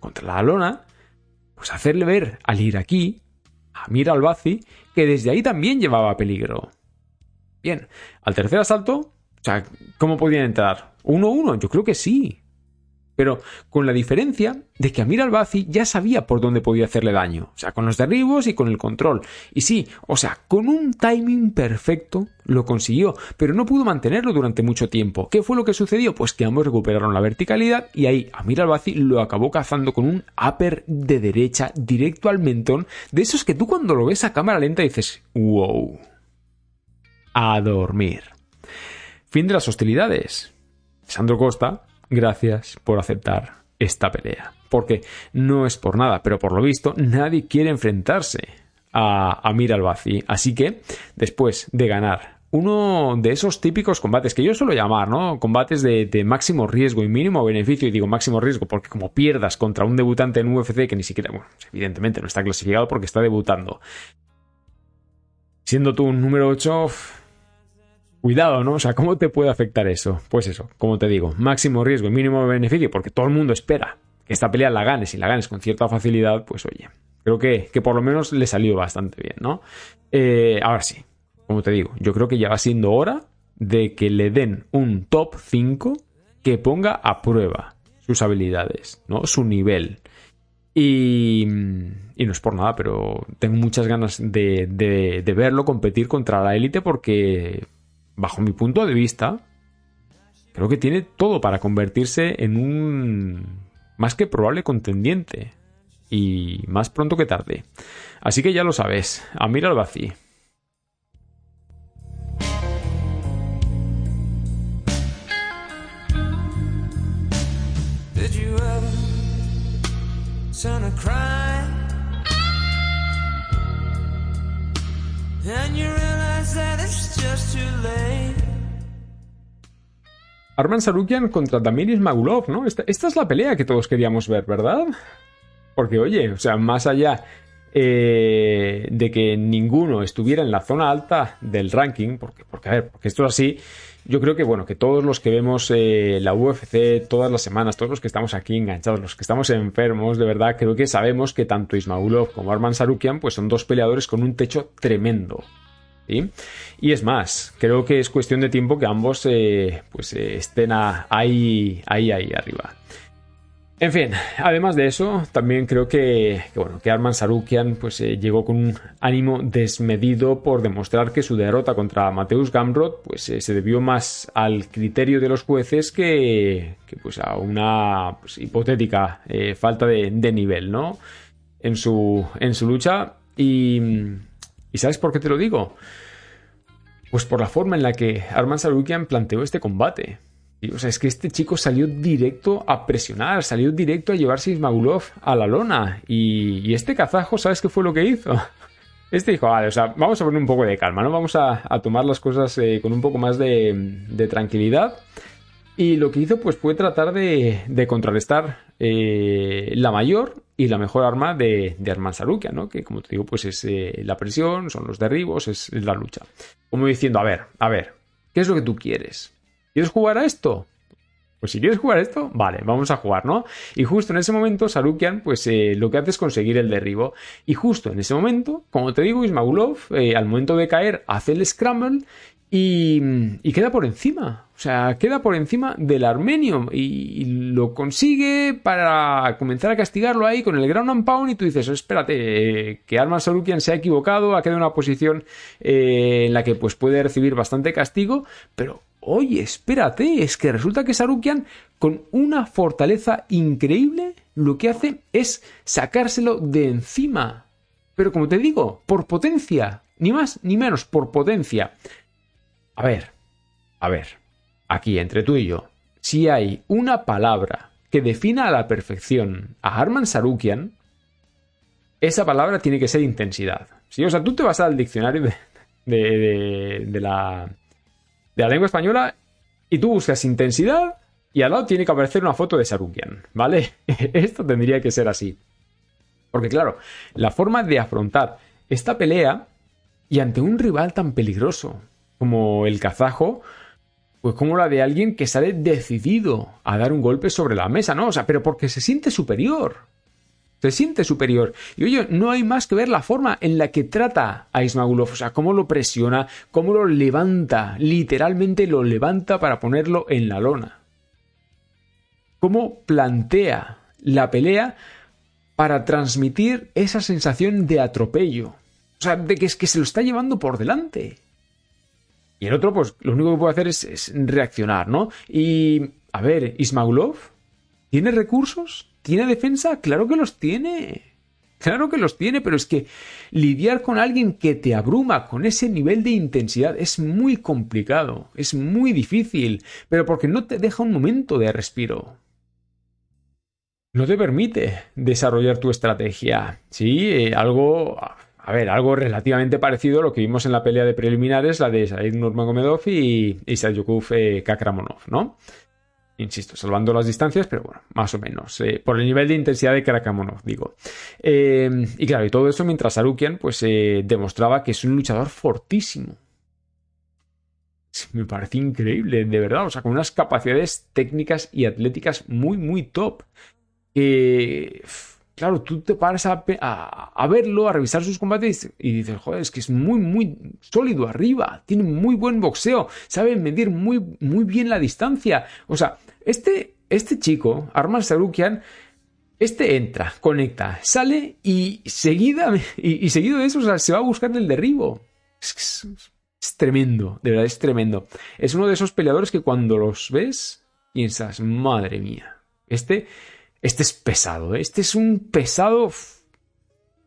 contra la lona, pues hacerle ver al iraquí, a Mir al-Bazi, que desde ahí también llevaba peligro. Bien, al tercer asalto, o sea, ¿cómo podían entrar? ¿1-1? Yo creo que sí pero con la diferencia de que Amir Albazi ya sabía por dónde podía hacerle daño, o sea, con los derribos y con el control. Y sí, o sea, con un timing perfecto lo consiguió, pero no pudo mantenerlo durante mucho tiempo. ¿Qué fue lo que sucedió? Pues que ambos recuperaron la verticalidad y ahí Amir Albazi lo acabó cazando con un upper de derecha directo al mentón, de esos que tú cuando lo ves a cámara lenta dices, wow, a dormir. Fin de las hostilidades. Sandro Costa gracias por aceptar esta pelea. Porque no es por nada, pero por lo visto nadie quiere enfrentarse a Amir Albazi. Así que, después de ganar uno de esos típicos combates que yo suelo llamar, ¿no? Combates de, máximo riesgo y mínimo beneficio, y digo máximo riesgo porque como pierdas contra un debutante en UFC que ni siquiera, bueno, evidentemente no está clasificado porque está debutando. Siendo tú un número 8, Cuidado, ¿no? O sea, ¿cómo te puede afectar eso? Pues eso, como te digo, máximo riesgo y mínimo beneficio, porque todo el mundo espera que esta pelea la ganes y la ganes con cierta facilidad, pues oye, creo que, que por lo menos le salió bastante bien, ¿no? Eh, ahora sí, como te digo, yo creo que ya va siendo hora de que le den un top 5 que ponga a prueba sus habilidades, ¿no? Su nivel. Y, y, no es por nada, pero tengo muchas ganas de, de, de verlo competir contra la élite porque bajo mi punto de vista, creo que tiene todo para convertirse en un más que probable contendiente. Y más pronto que tarde. Así que ya lo sabes, Amir al vacío. Arman Sarukian contra Damiris Magulov, ¿no? Esta, es la pelea que todos queríamos ver, ¿verdad? Porque, oye, o sea, más allá eh, de que ninguno estuviera en la zona alta del ranking, porque, porque a ver, porque esto es así, yo creo que bueno, que todos los que vemos eh, la UFC todas las semanas, todos los que estamos aquí enganchados, los que estamos enfermos, de verdad, creo que sabemos que tanto Ismaulov como Arman Sarukian pues son dos peleadores con un techo tremendo. Y es más, creo que es cuestión de tiempo que ambos eh, pues, eh, estén ahí, ahí, ahí arriba. En fin, además de eso, también creo que, bueno, que Arman Sarukian pues, eh, llegó con un ánimo desmedido por demostrar que su derrota contra Mateus Gamrot pues, se debió más al criterio de los jueces que, pues, a una pues, hipotética falta de, de, nivel ¿no? en, su, en su lucha. Y, ¿Y sabes por qué te lo digo? Pues por la forma en la que Arman Sarukian planteó este combate. o sea, es que este chico salió directo a presionar, salió directo a llevarse a Ismagulov a la lona. Y, este kazajo, ¿sabes qué fue lo que hizo? [LAUGHS] Este dijo, vale, o sea, vamos a poner un poco de calma, ¿no? Vamos a, tomar las cosas eh, con un poco más de tranquilidad. Y lo que hizo pues fue tratar de, contrarrestar eh, la mayor y la mejor arma de, de Arman Sarukia, ¿no? Que como te digo, pues es eh, la presión, son los derribos, es, la lucha. Como diciendo, a ver, a ver, ¿qué es lo que tú quieres? ¿Quieres jugar a esto? Pues si quieres jugar a esto, vale, vamos a jugar, ¿no? Y justo en ese momento, Sarukian, pues eh, lo que hace es conseguir el derribo. Y justo en ese momento, como te digo, Ismagulov, al momento de caer, hace el scramble y, queda por encima. O sea, queda por encima del armenio y, lo consigue para comenzar a castigarlo ahí con el ground and pound y tú dices, espérate, que Arman Sarukian se ha equivocado, ha quedado en una posición eh, en la que pues puede recibir bastante castigo, pero oye, espérate, es que resulta que Sarukian con una fortaleza increíble lo que hace es sacárselo de encima. Pero como te digo, por potencia, ni más ni menos, por potencia. A ver, a ver, aquí entre tú y yo, si hay una palabra que defina a la perfección a Harman Sarukian, esa palabra tiene que ser intensidad. Si, o sea, tú te vas al diccionario de, de, de, la, de la lengua española y tú buscas intensidad y al lado tiene que aparecer una foto de Sarukian, ¿vale? [LAUGHS] Esto tendría que ser así. Porque claro, la forma de afrontar esta pelea y ante un rival tan peligroso, como el kazajo, pues como la de alguien que sale decidido a dar un golpe sobre la mesa, ¿no? O sea, pero porque se siente superior. Se siente superior. Y oye, no hay más que ver la forma en la que trata a Ismagulov. O sea, cómo lo presiona, cómo lo levanta. Literalmente lo levanta para ponerlo en la lona. Cómo plantea la pelea para transmitir esa sensación de atropello. O sea, de que es que se lo está llevando por delante. Y el otro, pues lo único que puede hacer es, reaccionar, ¿no? Y, a ver, Ismaulov, ¿tiene recursos? ¿Tiene defensa? Claro que los tiene. Claro que los tiene, pero es que lidiar con alguien que te abruma con ese nivel de intensidad es muy complicado, es muy difícil, pero porque no te deja un momento de respiro. No te permite desarrollar tu estrategia. Sí, eh, algo a ver, algo relativamente parecido a lo que vimos en la pelea de preliminares, la de Said Nurmagomedov y, y eh, Kakramonov, ¿no? Insisto, salvando las distancias, pero bueno, más o menos. Eh, por el nivel de intensidad de Kakramonov, digo. Eh, y claro, y todo eso mientras Sarukian, pues, demostraba que es un luchador fortísimo. Me parece increíble, de verdad. O sea, con unas capacidades técnicas y atléticas muy, muy top. Eh, claro, tú te paras a, verlo, a revisar sus combates y dices, joder, es que es muy, muy sólido arriba, tiene muy buen boxeo, sabe medir muy, muy bien la distancia. O sea, este, este chico, Arman Sarukian, este entra, conecta, sale y seguida, [LAUGHS] y, seguido de eso se va a buscar el derribo. Es tremendo, de verdad es tremendo. Es uno de esos peleadores que cuando los ves piensas, madre mía, este este es pesado, ¿eh? este es un pesado.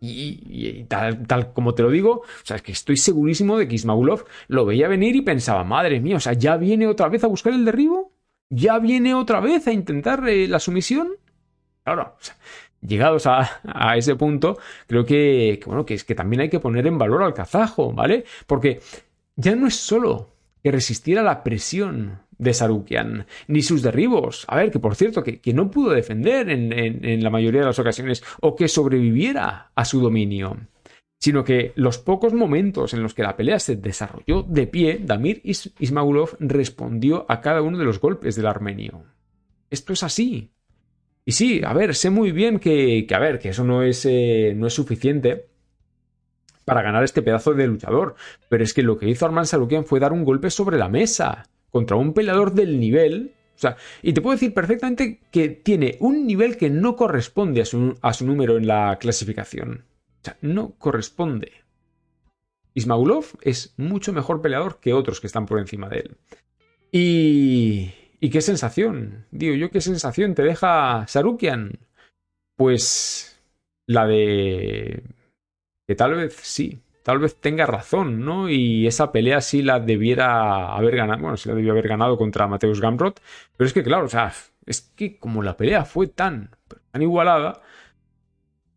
Y, tal, como te lo digo, o sea, es que estoy segurísimo de que Ismaulov lo veía venir y pensaba, madre mía, o sea, ¿ya viene otra vez a buscar el derribo? ¿Ya viene otra vez a intentar eh, la sumisión? Claro, llegados a, ese punto, creo que, bueno, es que también hay que poner en valor al kazajo, ¿vale? Porque ya no es solo que resistiera la presión de Sarukian, ni sus derribos. A ver, que por cierto, que, no pudo defender en, la mayoría de las ocasiones o que sobreviviera a su dominio, sino que los pocos momentos en los que la pelea se desarrolló de pie, Damir Ismaulov respondió a cada uno de los golpes del armenio. Esto es así. Y sí, a ver, sé muy bien que, a ver, que eso no es, eh, no es suficiente para ganar este pedazo de luchador, pero es que lo que hizo Arman Sarukian fue dar un golpe sobre la mesa contra un peleador del nivel. O sea, y te puedo decir perfectamente que tiene un nivel que no corresponde a su, número en la clasificación. O sea, no corresponde. Ismaulov es mucho mejor peleador que otros que están por encima de él. Y. ¿Y qué sensación? Digo yo, ¿qué sensación te deja Sarukian? Pues. La de. Que tal vez sí, tal vez tenga razón, ¿no? Y esa pelea sí la debiera haber ganado, bueno, sí la debió haber ganado contra Mateus Gamrot, pero es que claro, o sea, es que como la pelea fue tan, tan igualada,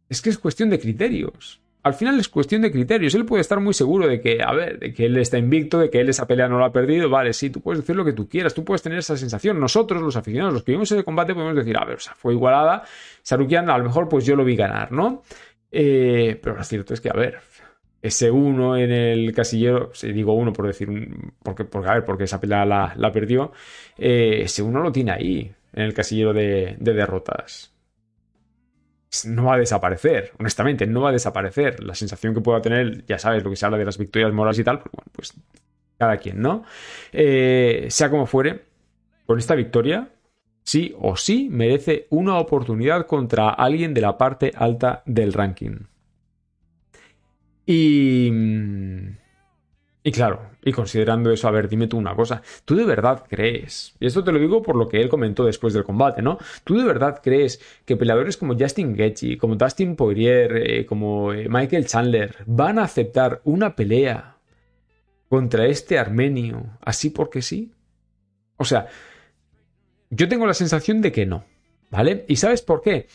es que es cuestión de criterios. Al final es cuestión de criterios. Él puede estar muy seguro de que, a ver, de que él está invicto, de que él esa pelea no la ha perdido. Vale, sí, tú puedes decir lo que tú quieras, tú puedes tener esa sensación. Nosotros, los aficionados, los que vimos ese combate, podemos decir, a ver, o sea, fue igualada. Sarukian, a lo mejor, pues yo lo vi ganar, ¿no? Eh, pero lo cierto es que, a ver, ese uno en el casillero, si digo uno por decir, porque, porque, a ver, porque esa pelea la, perdió, eh, ese uno lo tiene ahí, en el casillero de, derrotas. No va a desaparecer, honestamente, no va a desaparecer. La sensación que pueda tener, ya sabes, lo que se habla de las victorias morales y tal, pues bueno, pues cada quien, ¿no? Eh, sea como fuere, con esta victoria, sí o sí merece una oportunidad contra alguien de la parte alta del ranking. Y... Y claro, y considerando eso, a ver, dime tú una cosa, ¿tú de verdad crees, y esto te lo digo por lo que él comentó después del combate, ¿no? ¿Tú de verdad crees que peleadores como Justin Gaethje, como Dustin Poirier, eh, como eh, Michael Chandler van a aceptar una pelea contra este armenio así porque sí? O sea, yo tengo la sensación de que no, ¿vale? ¿Y sabes por qué?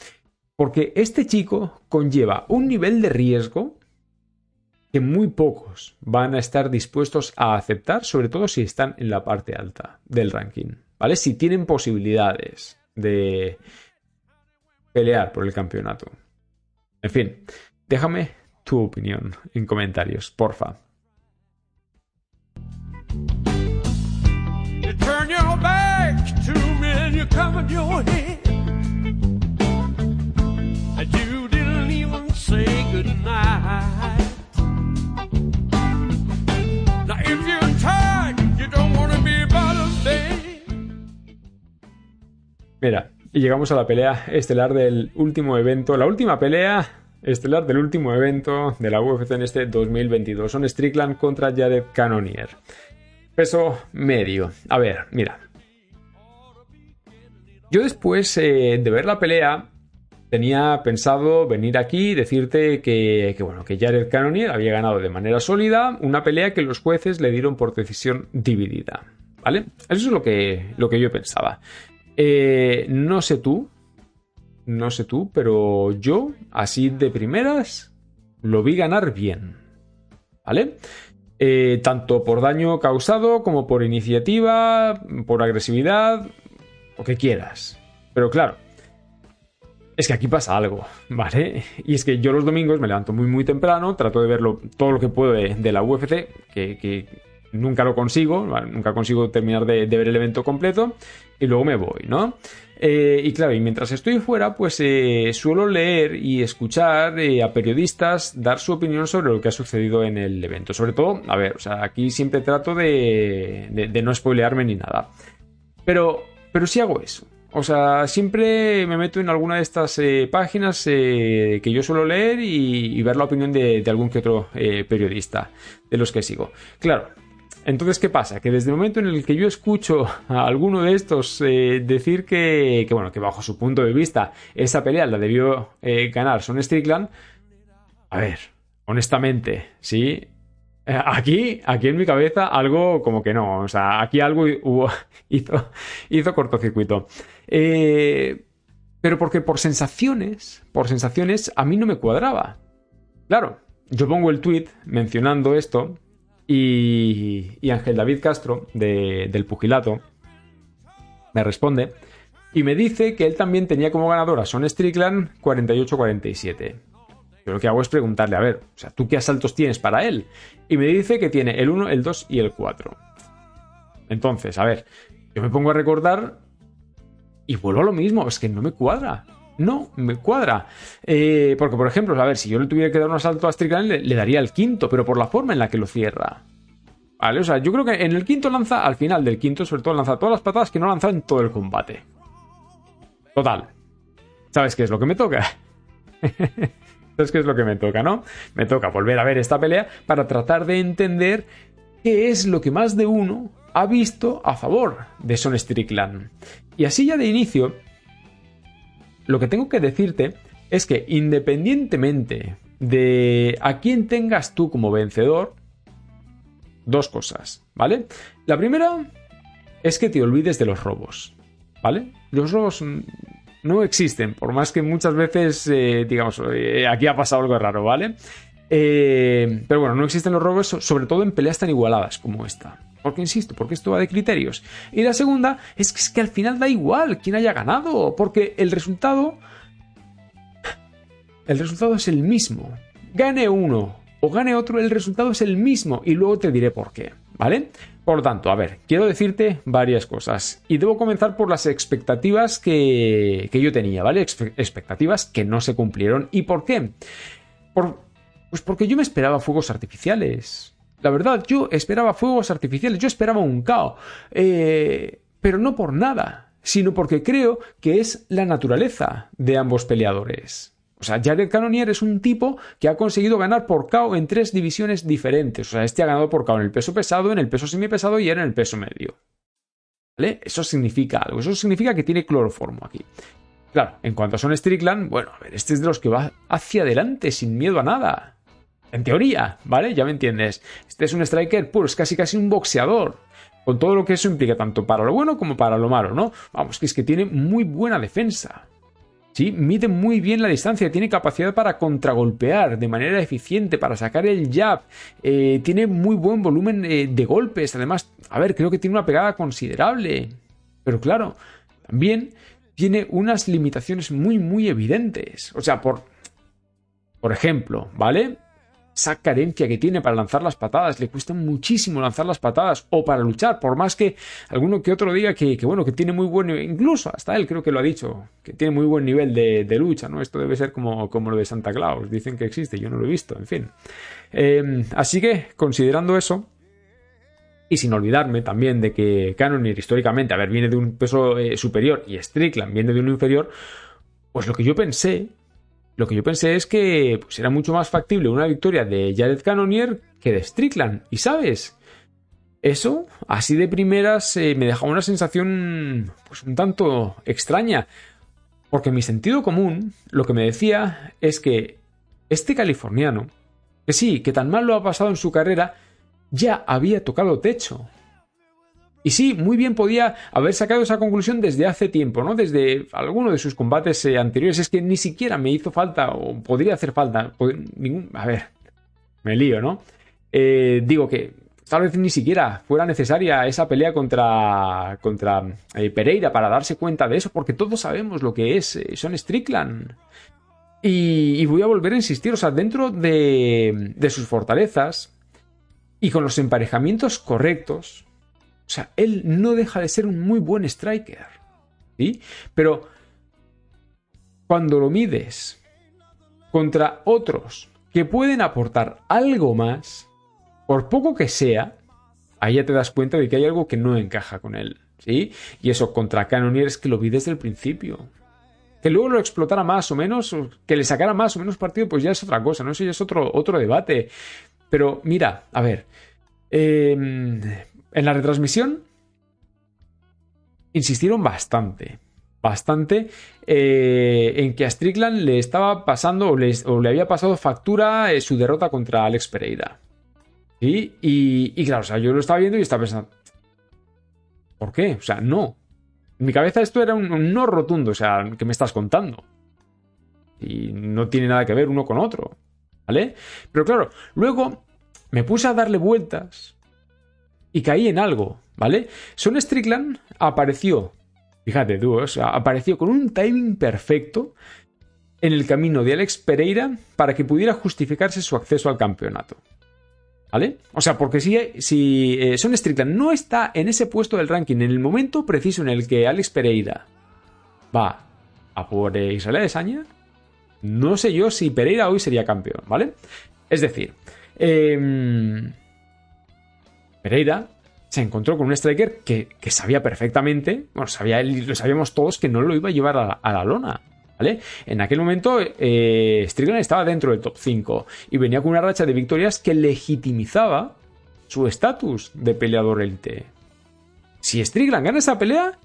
Porque este chico conlleva un nivel de riesgo que muy pocos van a estar dispuestos a aceptar, sobre todo si están en la parte alta del ranking, ¿vale? Si tienen posibilidades de pelear por el campeonato. En fin, déjame tu opinión en comentarios, porfa. Mira, y llegamos a la pelea estelar del último evento, la última pelea estelar del último evento de la UFC en este 2022. Son Strickland contra Jared Cannonier. Peso medio. A ver, mira. Yo después eh, de ver la pelea tenía pensado venir aquí y decirte que, bueno, que Jared Cannonier había ganado de manera sólida una pelea que los jueces le dieron por decisión dividida. ¿Vale? Eso es lo que, lo que yo pensaba. Eh, no sé tú, no sé tú, pero yo, así de primeras, lo vi ganar bien. ¿Vale? Eh, tanto por daño causado como por iniciativa, por agresividad, lo que quieras. Pero claro, es que aquí pasa algo, [LAUGHS] ¿vale? Y es que yo los domingos me levanto muy muy temprano, trato de verlo todo lo que puedo de, la UFC, que, nunca lo consigo, nunca consigo terminar de, ver el evento completo, y luego me voy, ¿no? Eh, y claro, y mientras estoy fuera, pues eh, suelo leer y escuchar eh, a periodistas dar su opinión sobre lo que ha sucedido en el evento. Sobre todo, a ver, o sea, aquí siempre trato de, de, no spoilearme ni nada. Pero, pero sí hago eso. O sea, siempre me meto en alguna de estas páginas que yo suelo leer y, ver la opinión de, de algún que otro periodista de los que sigo. Claro, entonces, ¿qué pasa? Que desde el momento en el que yo escucho a alguno de estos eh, decir que, bueno, que bajo su punto de vista esa pelea la debió eh, ganar Son Strickland, a ver, honestamente, sí, eh, aquí, aquí en mi cabeza algo como que no, o sea, aquí algo [LAUGHS] hizo, hizo cortocircuito. pero porque por sensaciones, por sensaciones, a mí no me cuadraba. Claro, yo pongo el tweet mencionando esto y, Ángel David Castro, del Pugilato, me responde y me dice que él también tenía como ganadora Son Strickland 48-47. Yo lo que hago es preguntarle, a ver, o sea, ¿tú qué asaltos tienes para él? Y me dice que tiene el 1, el 2 y el 4. Entonces, a ver, yo me pongo a recordar y vuelvo a lo mismo, es que no me cuadra. No me cuadra. Eh, porque, por ejemplo, a ver, si yo le tuviera que dar un asalto a Strickland, le, daría el quinto, pero por la forma en la que lo cierra. ¿Vale? O sea, yo creo que en el quinto lanza, al final del quinto, sobre todo lanza todas las patadas que no lanza en todo el combate. Total. ¿Sabes qué es lo que me toca? [LAUGHS] ¿Sabes qué es lo que me toca, no? Me toca volver a ver esta pelea para tratar de entender qué es lo que más de uno ha visto a favor de Son Strickland. Y así ya de inicio, lo que tengo que decirte es que independientemente de a quién tengas tú como vencedor, dos cosas, ¿vale? La primera es que te olvides de los robos, ¿vale? Los robos no existen, por más que muchas veces, eh, digamos, eh, aquí ha pasado algo raro, ¿vale? Eh, pero bueno, no existen los robos, sobre todo en peleas tan igualadas como esta. Porque insisto, porque esto va de criterios. Y la segunda es que, es que al final da igual quién haya ganado, porque el resultado. El resultado es el mismo. Gane uno o gane otro, el resultado es el mismo y luego te diré por qué, ¿vale? Por lo tanto, a ver, quiero decirte varias cosas y debo comenzar por las expectativas que, que yo tenía, ¿vale? expectativas que no se cumplieron. ¿Y por qué? Por, pues porque yo me esperaba fuegos artificiales. La verdad, yo esperaba fuegos artificiales, yo esperaba un caos. Eh, pero no por nada, sino porque creo que es la naturaleza de ambos peleadores. O sea, Jared Cannonier es un tipo que ha conseguido ganar por KO en tres divisiones diferentes. O sea, este ha ganado por KO en el peso pesado, en el peso semipesado y en el peso medio. ¿Vale? Eso significa algo. Eso significa que tiene cloroformo aquí. Claro, en cuanto a Son Strickland, bueno, a ver, este es de los que va hacia adelante sin miedo a nada. En teoría, ¿vale? Ya me entiendes. Este es un striker puro, es casi casi un boxeador. Con todo lo que eso implica, tanto para lo bueno como para lo malo, ¿no? Vamos, que es que tiene muy buena defensa. ¿Sí? Mide muy bien la distancia, tiene capacidad para contragolpear de manera eficiente, para sacar el jab, eh, tiene muy buen volumen eh, de golpes, además, a ver, creo que tiene una pegada considerable. Pero claro, también tiene unas limitaciones muy, muy evidentes. O sea, por, por ejemplo, ¿vale? Esa carencia que tiene para lanzar las patadas, le cuesta muchísimo lanzar las patadas o para luchar, por más que alguno que otro diga que, bueno, que tiene muy buen nivel, incluso hasta él creo que lo ha dicho, que tiene muy buen nivel de, lucha, ¿no? Esto debe ser como, como, lo de Santa Claus, dicen que existe, yo no lo he visto, en fin. Em, así que, considerando eso, y sin olvidarme también de que Cannonier históricamente, a ver, viene de un peso eh, superior y Strickland viene de uno inferior, pues lo que yo pensé lo que yo pensé es que pues, era mucho más factible una victoria de Jared Cannonier que de Strickland. Y sabes, eso, así de primeras, eh, me dejaba una sensación pues un tanto extraña. Porque mi sentido común lo que me decía es que este californiano, que sí, que tan mal lo ha pasado en su carrera, ya había tocado techo. Y sí, muy bien podía haber sacado esa conclusión desde hace tiempo, ¿no? Desde alguno de sus combates eh, anteriores. Es que ni siquiera me hizo falta, o podría hacer falta, ningún... A ver, me lío, ¿no? Eh, digo que tal vez ni siquiera fuera necesaria esa pelea contra, contra eh, Pereira para darse cuenta de eso, porque todos sabemos lo que es Son Strickland. Y, y, voy a volver a insistir, o sea, dentro de, de sus fortalezas y con los emparejamientos correctos, o sea, él no deja de ser un muy buen striker. ¿Sí? Pero cuando lo mides contra otros que pueden aportar algo más, por poco que sea, ahí ya te das cuenta de que hay algo que no encaja con él. ¿Sí? Y eso contra Cannonier es que lo vi desde el principio. Que luego lo explotara más o menos, que le sacara más o menos partido, pues ya es otra cosa, ¿no? Eso ya es otro, otro debate. Pero mira, a ver. Eh, en la retransmisión insistieron bastante, bastante eh, en que a Strickland le estaba pasando o le, había pasado factura eh, su derrota contra Alex Pereira. ¿Sí? Y, claro, o sea, yo lo estaba viendo y estaba pensando, ¿por qué? O sea, no. En mi cabeza esto era un, no rotundo, o sea, ¿qué me estás contando? Y no tiene nada que ver uno con otro, ¿vale? Pero claro, luego me puse a darle vueltas y caí en algo, ¿vale? Son Strickland apareció Fíjate tú, apareció con un timing perfecto en el camino de Alex Pereira para que pudiera justificarse su acceso al campeonato. ¿Vale? O sea, porque si, si eh, Son Strickland no está en ese puesto del ranking en el momento preciso en el que Alex Pereira va a por eh, Israel Adesanya, no sé yo si Pereira hoy sería campeón, ¿vale? Es decir, em, Pereira se encontró con un striker que, sabía perfectamente, bueno, sabía, lo sabíamos todos que no lo iba a llevar a la lona. En aquel momento, eh, Strickland estaba dentro del top 5 y venía con una racha de victorias que legitimizaba su estatus de peleador élite. Si Strickland gana esa pelea,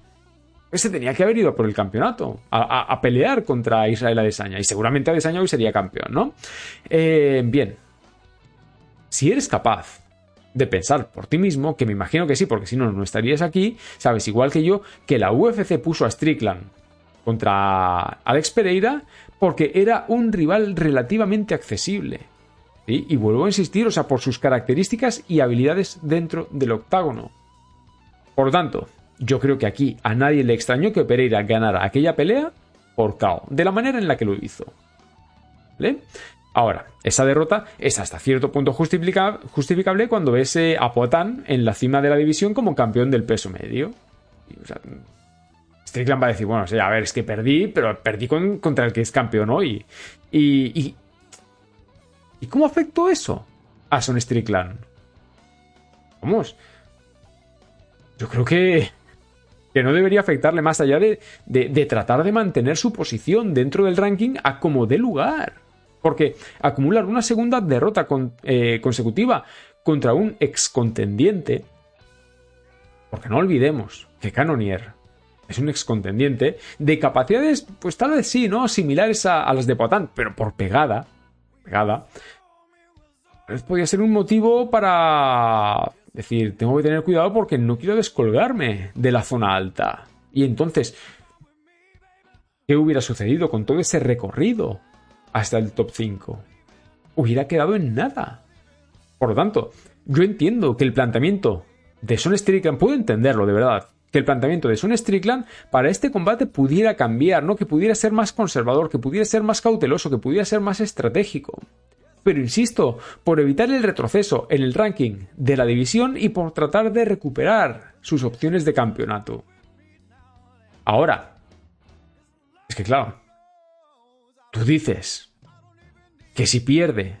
ese tenía que haber ido por el campeonato, a, pelear contra Israel Adesanya. Y seguramente Adesanya hoy sería campeón, ¿no? Eh, bien. Si eres capaz de pensar por ti mismo, que me imagino que sí, porque si no, no estarías aquí, sabes, igual que yo, que la UFC puso a Strickland contra Alex Pereira porque era un rival relativamente accesible. Y vuelvo a insistir, o sea, por sus características y habilidades dentro del octágono. Por lo tanto, yo creo que aquí a nadie le extrañó que Pereira ganara aquella pelea por KO, de la manera en la que lo hizo. ¿Vale? Ahora, esa derrota es hasta cierto punto justificable cuando ves a Poatán en la cima de la división como campeón del peso medio. Strickland va a decir, bueno, a ver, es que perdí, pero perdí contra el que es campeón hoy. Y, y, cómo afectó eso a Son Strickland? Vamos. Yo creo que, que no debería afectarle más allá de, de, tratar de mantener su posición dentro del ranking a como dé lugar. Porque acumular una segunda derrota eh, consecutiva contra un ex contendiente. Porque no olvidemos que Canonier es un ex contendiente, de capacidades, pues tal vez sí, ¿no? Similares a, las de Poitán, pero por pegada, pegada, pues podría ser un motivo para decir, tengo que tener cuidado porque no quiero descolgarme de la zona alta. Y entonces, ¿qué hubiera sucedido con todo ese recorrido hasta el top 5? Hubiera quedado en nada. Por lo tanto, yo entiendo que el planteamiento de Son Strickland, puedo entenderlo de verdad, que el planteamiento de Son Strickland para este combate pudiera cambiar, ¿no? Que pudiera ser más conservador, que pudiera ser más cauteloso, que pudiera ser más estratégico. Pero insisto, por evitar el retroceso en el ranking de la división y por tratar de recuperar sus opciones de campeonato. Ahora, es que claro, tú dices que si pierde,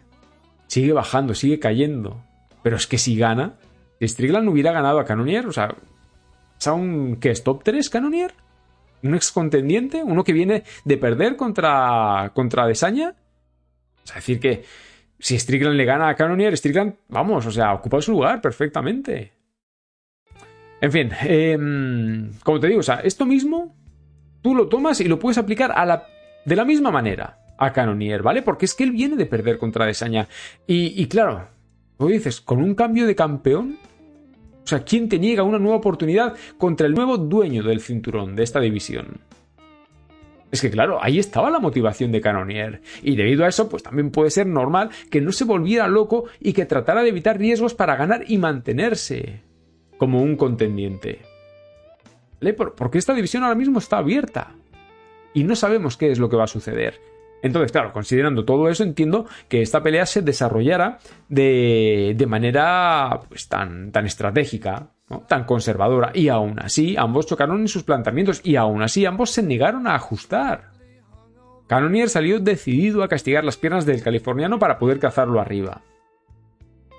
sigue bajando, sigue cayendo, pero es que si gana, si Strickland hubiera ganado a Canonier, o sea, ¿Es un que es top 3 Canonier? ¿Un ex contendiente? ¿Uno que viene de perder contra, contra Desaña? Es decir, que si Strickland le gana a Canonier, Strickland, vamos, o sea, ocupa su lugar perfectamente. En fin, em, como te digo, o sea, esto mismo tú lo tomas y lo puedes aplicar a la, de la misma manera a Canonier, ¿vale? Porque es que él viene de perder contra Desaña. Y, y claro, tú dices, con un cambio de campeón, o sea, ¿quién te niega una nueva oportunidad contra el nuevo dueño del cinturón de esta división? Es que claro, ahí estaba la motivación de Canonier. Y debido a eso, pues también puede ser normal que no se volviera loco y que tratara de evitar riesgos para ganar y mantenerse como un contendiente. Porque esta división ahora mismo está abierta. Y no sabemos qué es lo que va a suceder. Entonces, claro, considerando todo eso, entiendo que esta pelea se desarrollara de, de manera pues, tan, tan estratégica, tan conservadora, y aún así ambos chocaron en sus planteamientos, y aún así ambos se negaron a ajustar. Canonier salió decidido a castigar las piernas del californiano para poder cazarlo arriba.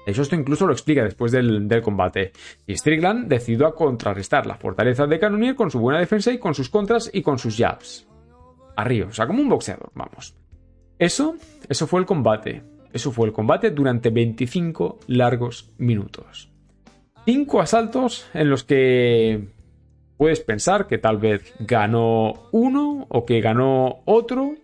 Eso esto incluso lo explica después del, del, combate. Y Strickland decidió a contrarrestar la fortaleza de Canonier con su buena defensa y con sus contras y con sus jabs arriba, o sea, como un boxeador, vamos. Eso, eso fue el combate. Eso fue el combate durante 25 largos minutos. Cinco asaltos en los que puedes pensar que tal vez ganó uno o que ganó otro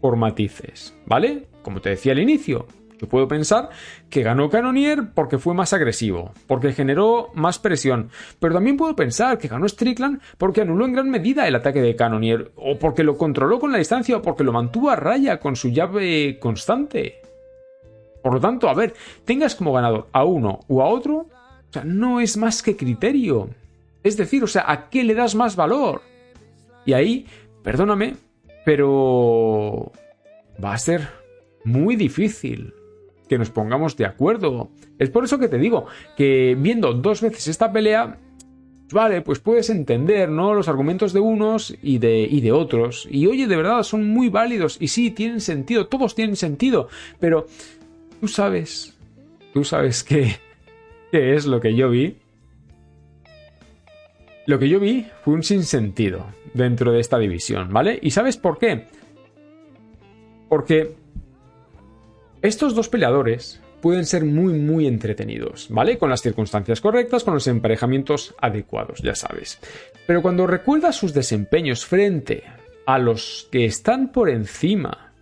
por matices, ¿vale? Como te decía al inicio, yo puedo pensar que ganó Canonier porque fue más agresivo, porque generó más presión, pero también puedo pensar que ganó Strickland porque anuló en gran medida el ataque de Canonier, o porque lo controló con la distancia, o porque lo mantuvo a raya con su llave constante. Por lo tanto, a ver, tengas como ganador a uno o a otro, o sea, no es más que criterio. Es decir, o sea, ¿a qué le das más valor? Y ahí, perdóname, pero va a ser muy difícil que nos pongamos de acuerdo. Es por eso que te digo que viendo dos veces esta pelea, vale, pues puedes entender, ¿no? Los argumentos de unos y de, y de otros. Y oye, de verdad, son muy válidos y sí, tienen sentido, todos tienen sentido, pero tú sabes, tú sabes qué, qué es lo que yo vi. Lo que yo vi fue un sinsentido dentro de esta división, ¿vale? ¿Y sabes por qué? Porque estos dos peleadores pueden ser muy muy entretenidos, ¿vale? Con las circunstancias correctas, con los emparejamientos adecuados, ya sabes. Pero cuando recuerdas sus desempeños frente a los que están por encima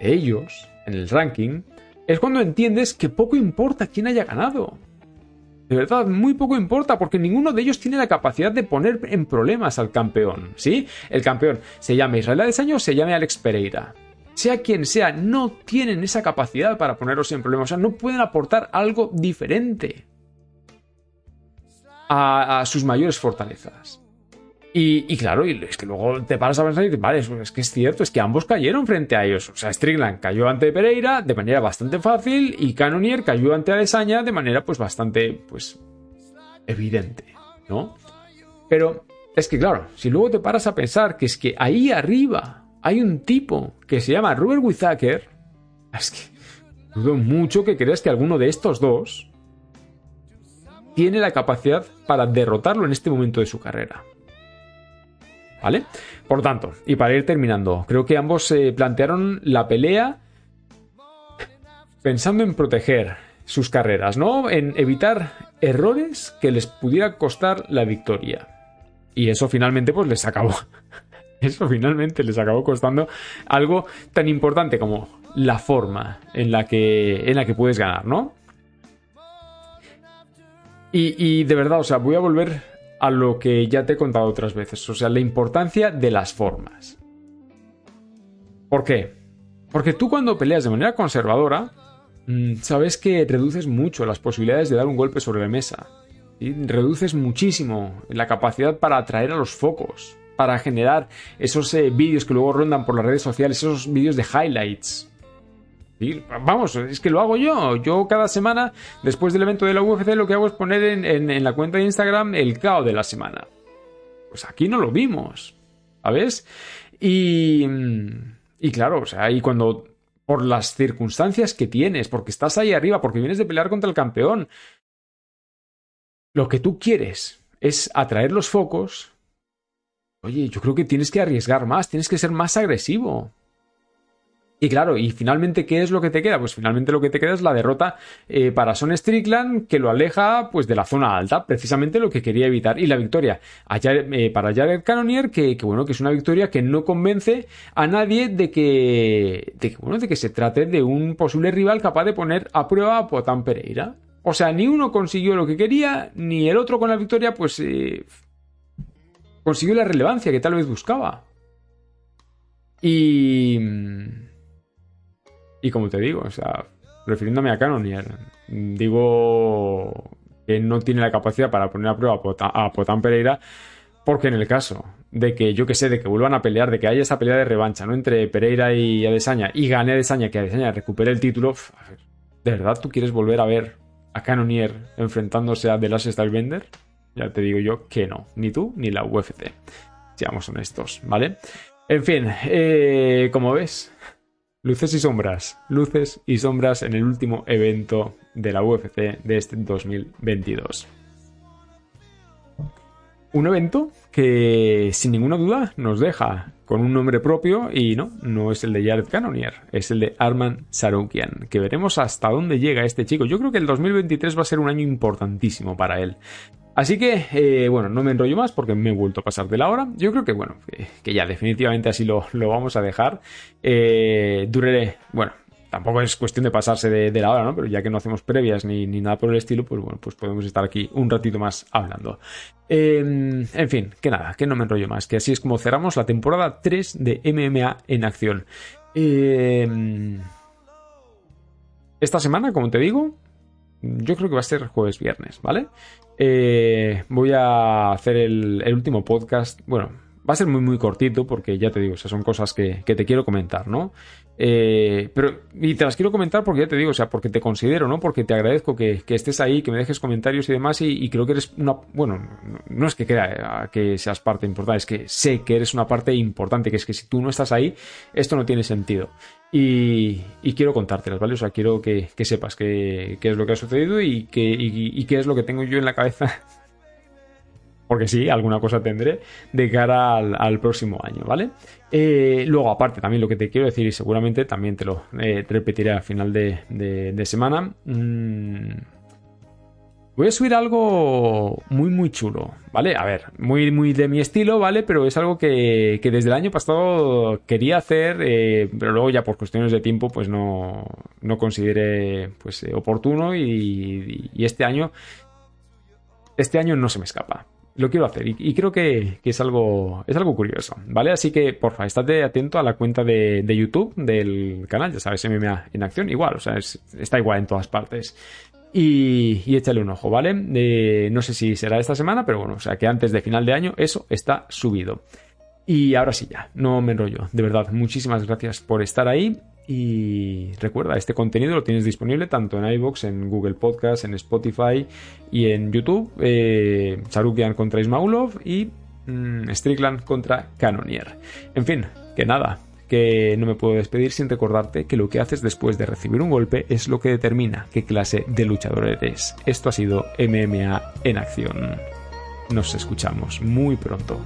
de ellos en el ranking, es cuando entiendes que poco importa quién haya ganado. De verdad, muy poco importa porque ninguno de ellos tiene la capacidad de poner en problemas al campeón, ¿sí? El campeón se llame Israel Adesanya o se llame Alex Pereira sea quien sea, no tienen esa capacidad para ponerlos en problemas. O sea, no pueden aportar algo diferente a, sus mayores fortalezas. Y, claro, y es que luego te paras a pensar y dices, vale, es que es cierto, es que ambos cayeron frente a ellos. O sea, Strickland cayó ante Pereira de manera bastante fácil y Cannonier cayó ante Adesanya de manera pues bastante, pues, evidente, ¿no? Pero es que claro, si luego te paras a pensar que es que ahí arriba hay un tipo que se llama Robert Whittaker. Es que dudo mucho que creas que alguno de estos dos tiene la capacidad para derrotarlo en este momento de su carrera. ¿Vale? Por tanto, y para ir terminando, creo que ambos se plantearon la pelea pensando en proteger sus carreras, ¿no? En evitar errores que les pudiera costar la victoria. Y eso finalmente pues les acabó [LAUGHS] eso finalmente les acabó costando algo tan importante como la forma en la que, en la que puedes ganar, ¿no? Y, y de verdad, o sea, voy a volver a lo que ya te he contado otras veces, o sea, la importancia de las formas. ¿Por qué? Porque tú cuando peleas de manera conservadora, mm, sabes que reduces mucho las posibilidades de dar un golpe sobre la mesa. y Reduces muchísimo la capacidad para atraer a los focos para generar esos eh, vídeos que luego rondan por las redes sociales, esos vídeos de highlights. Vamos, es que lo hago yo. Yo cada semana, después del evento de la UFC, lo que hago es poner en, la cuenta de Instagram el caos de la semana. Pues aquí no lo vimos, ¿sabes? Y, y claro, o sea, y cuando por las circunstancias que tienes, porque estás ahí arriba, porque vienes de pelear contra el campeón, lo que tú quieres es atraer los focos oye, yo creo que tienes que arriesgar más, tienes que ser más agresivo. Y claro, y finalmente, ¿qué es lo que te queda? Pues finalmente lo que te queda es la derrota eh, para Son Strickland, que lo aleja pues de la zona alta, precisamente lo que quería evitar. Y la victoria eh, para Jared Cannonier, que, bueno, que es una victoria que no convence a nadie de que, de que, bueno, de que se trate de un posible rival capaz de poner a prueba a Potán Pereira. O sea, ni uno consiguió lo que quería, ni el otro con la victoria, pues eh, consiguió la relevancia que tal vez buscaba. Y. Y como te digo, o sea, refiriéndome a Canonier, digo que no tiene la capacidad para poner a prueba a Potán, Pereira, porque en el caso de que, yo que sé, de que vuelvan a pelear, de que haya esa pelea de revancha, ¿no? Entre Pereira y Adesanya, y gane Adesanya, que Adesanya recupere el título, ¿de verdad tú quieres volver a ver a Canonier enfrentándose a The Last Stylebender? Ya te digo yo que no, ni tú ni la UFC. Seamos honestos, ¿vale? En fin, eh, como ves, luces y sombras, luces y sombras en el último evento de la UFC de este 2022. Un evento que sin ninguna duda nos deja con un nombre propio y no, no es el de Jared Cannonier, es el de Arman Sarukian, que veremos hasta dónde llega este chico. Yo creo que el 2023 va a ser un año importantísimo para él. Así que, eh, bueno, no me enrollo más porque me he vuelto a pasar de la hora. Yo creo que, bueno, que, ya definitivamente así lo, vamos a dejar. Eh, duraré, bueno, tampoco es cuestión de pasarse de, la hora, ¿no? Pero ya que no hacemos previas ni, nada por el estilo, pues bueno, pues podemos estar aquí un ratito más hablando. Em, en fin, que nada, que no me enrollo más, que así es como cerramos la temporada 3 de MMA en acción. Em, esta semana, como te digo, yo creo que va a ser jueves-viernes, ¿vale? Eh, voy a hacer el, último podcast, bueno, Va a ser muy, muy cortito porque ya te digo, esas son cosas que, que te quiero comentar, ¿no? Eh, pero, y te las quiero comentar porque ya te digo, o sea, porque te considero, ¿no? Porque te agradezco que, que estés ahí, que me dejes comentarios y demás, y, y, creo que eres una, bueno, no es que crea que seas parte importante, es que sé que eres una parte importante, que es que si tú no estás ahí, esto no tiene sentido. Y, y quiero contártelas, ¿vale? O sea, quiero que, que sepas qué es lo que ha sucedido y, que, y qué es lo que tengo yo en la cabeza porque sí, alguna cosa tendré de cara al, próximo año, ¿vale? Eh, luego, aparte, también lo que te quiero decir, y seguramente también te lo eh, repetiré al final de, semana. Mm, voy a subir algo muy, muy chulo, ¿vale? A ver, muy, muy de mi estilo, ¿vale? Pero es algo que, desde el año pasado quería hacer, eh, pero luego ya por cuestiones de tiempo, pues no, no consideré pues, oportuno y, y este año este año no se me escapa lo quiero hacer y, creo que, es, algo, es algo curioso, ¿vale? Así que, porfa, estate atento a la cuenta de, YouTube del canal, ya sabes, MMA en acción, igual, o sea, está igual en todas partes. Y, échale un ojo, ¿vale? Eh, no sé si será esta semana, pero bueno, o sea que antes de final de año eso está subido. Y ahora sí ya, no me enrollo. De verdad, muchísimas gracias por estar ahí y recuerda, este contenido lo tienes disponible tanto en iVoox, en Google Podcast, en Spotify y en YouTube. Eh, contra Ismaulov y mm, Strickland contra Canonier. En fin, que nada, que no me puedo despedir sin recordarte que lo que haces después de recibir un golpe es lo que determina qué clase de luchador eres. Esto ha sido MMA en acción. Nos escuchamos muy pronto.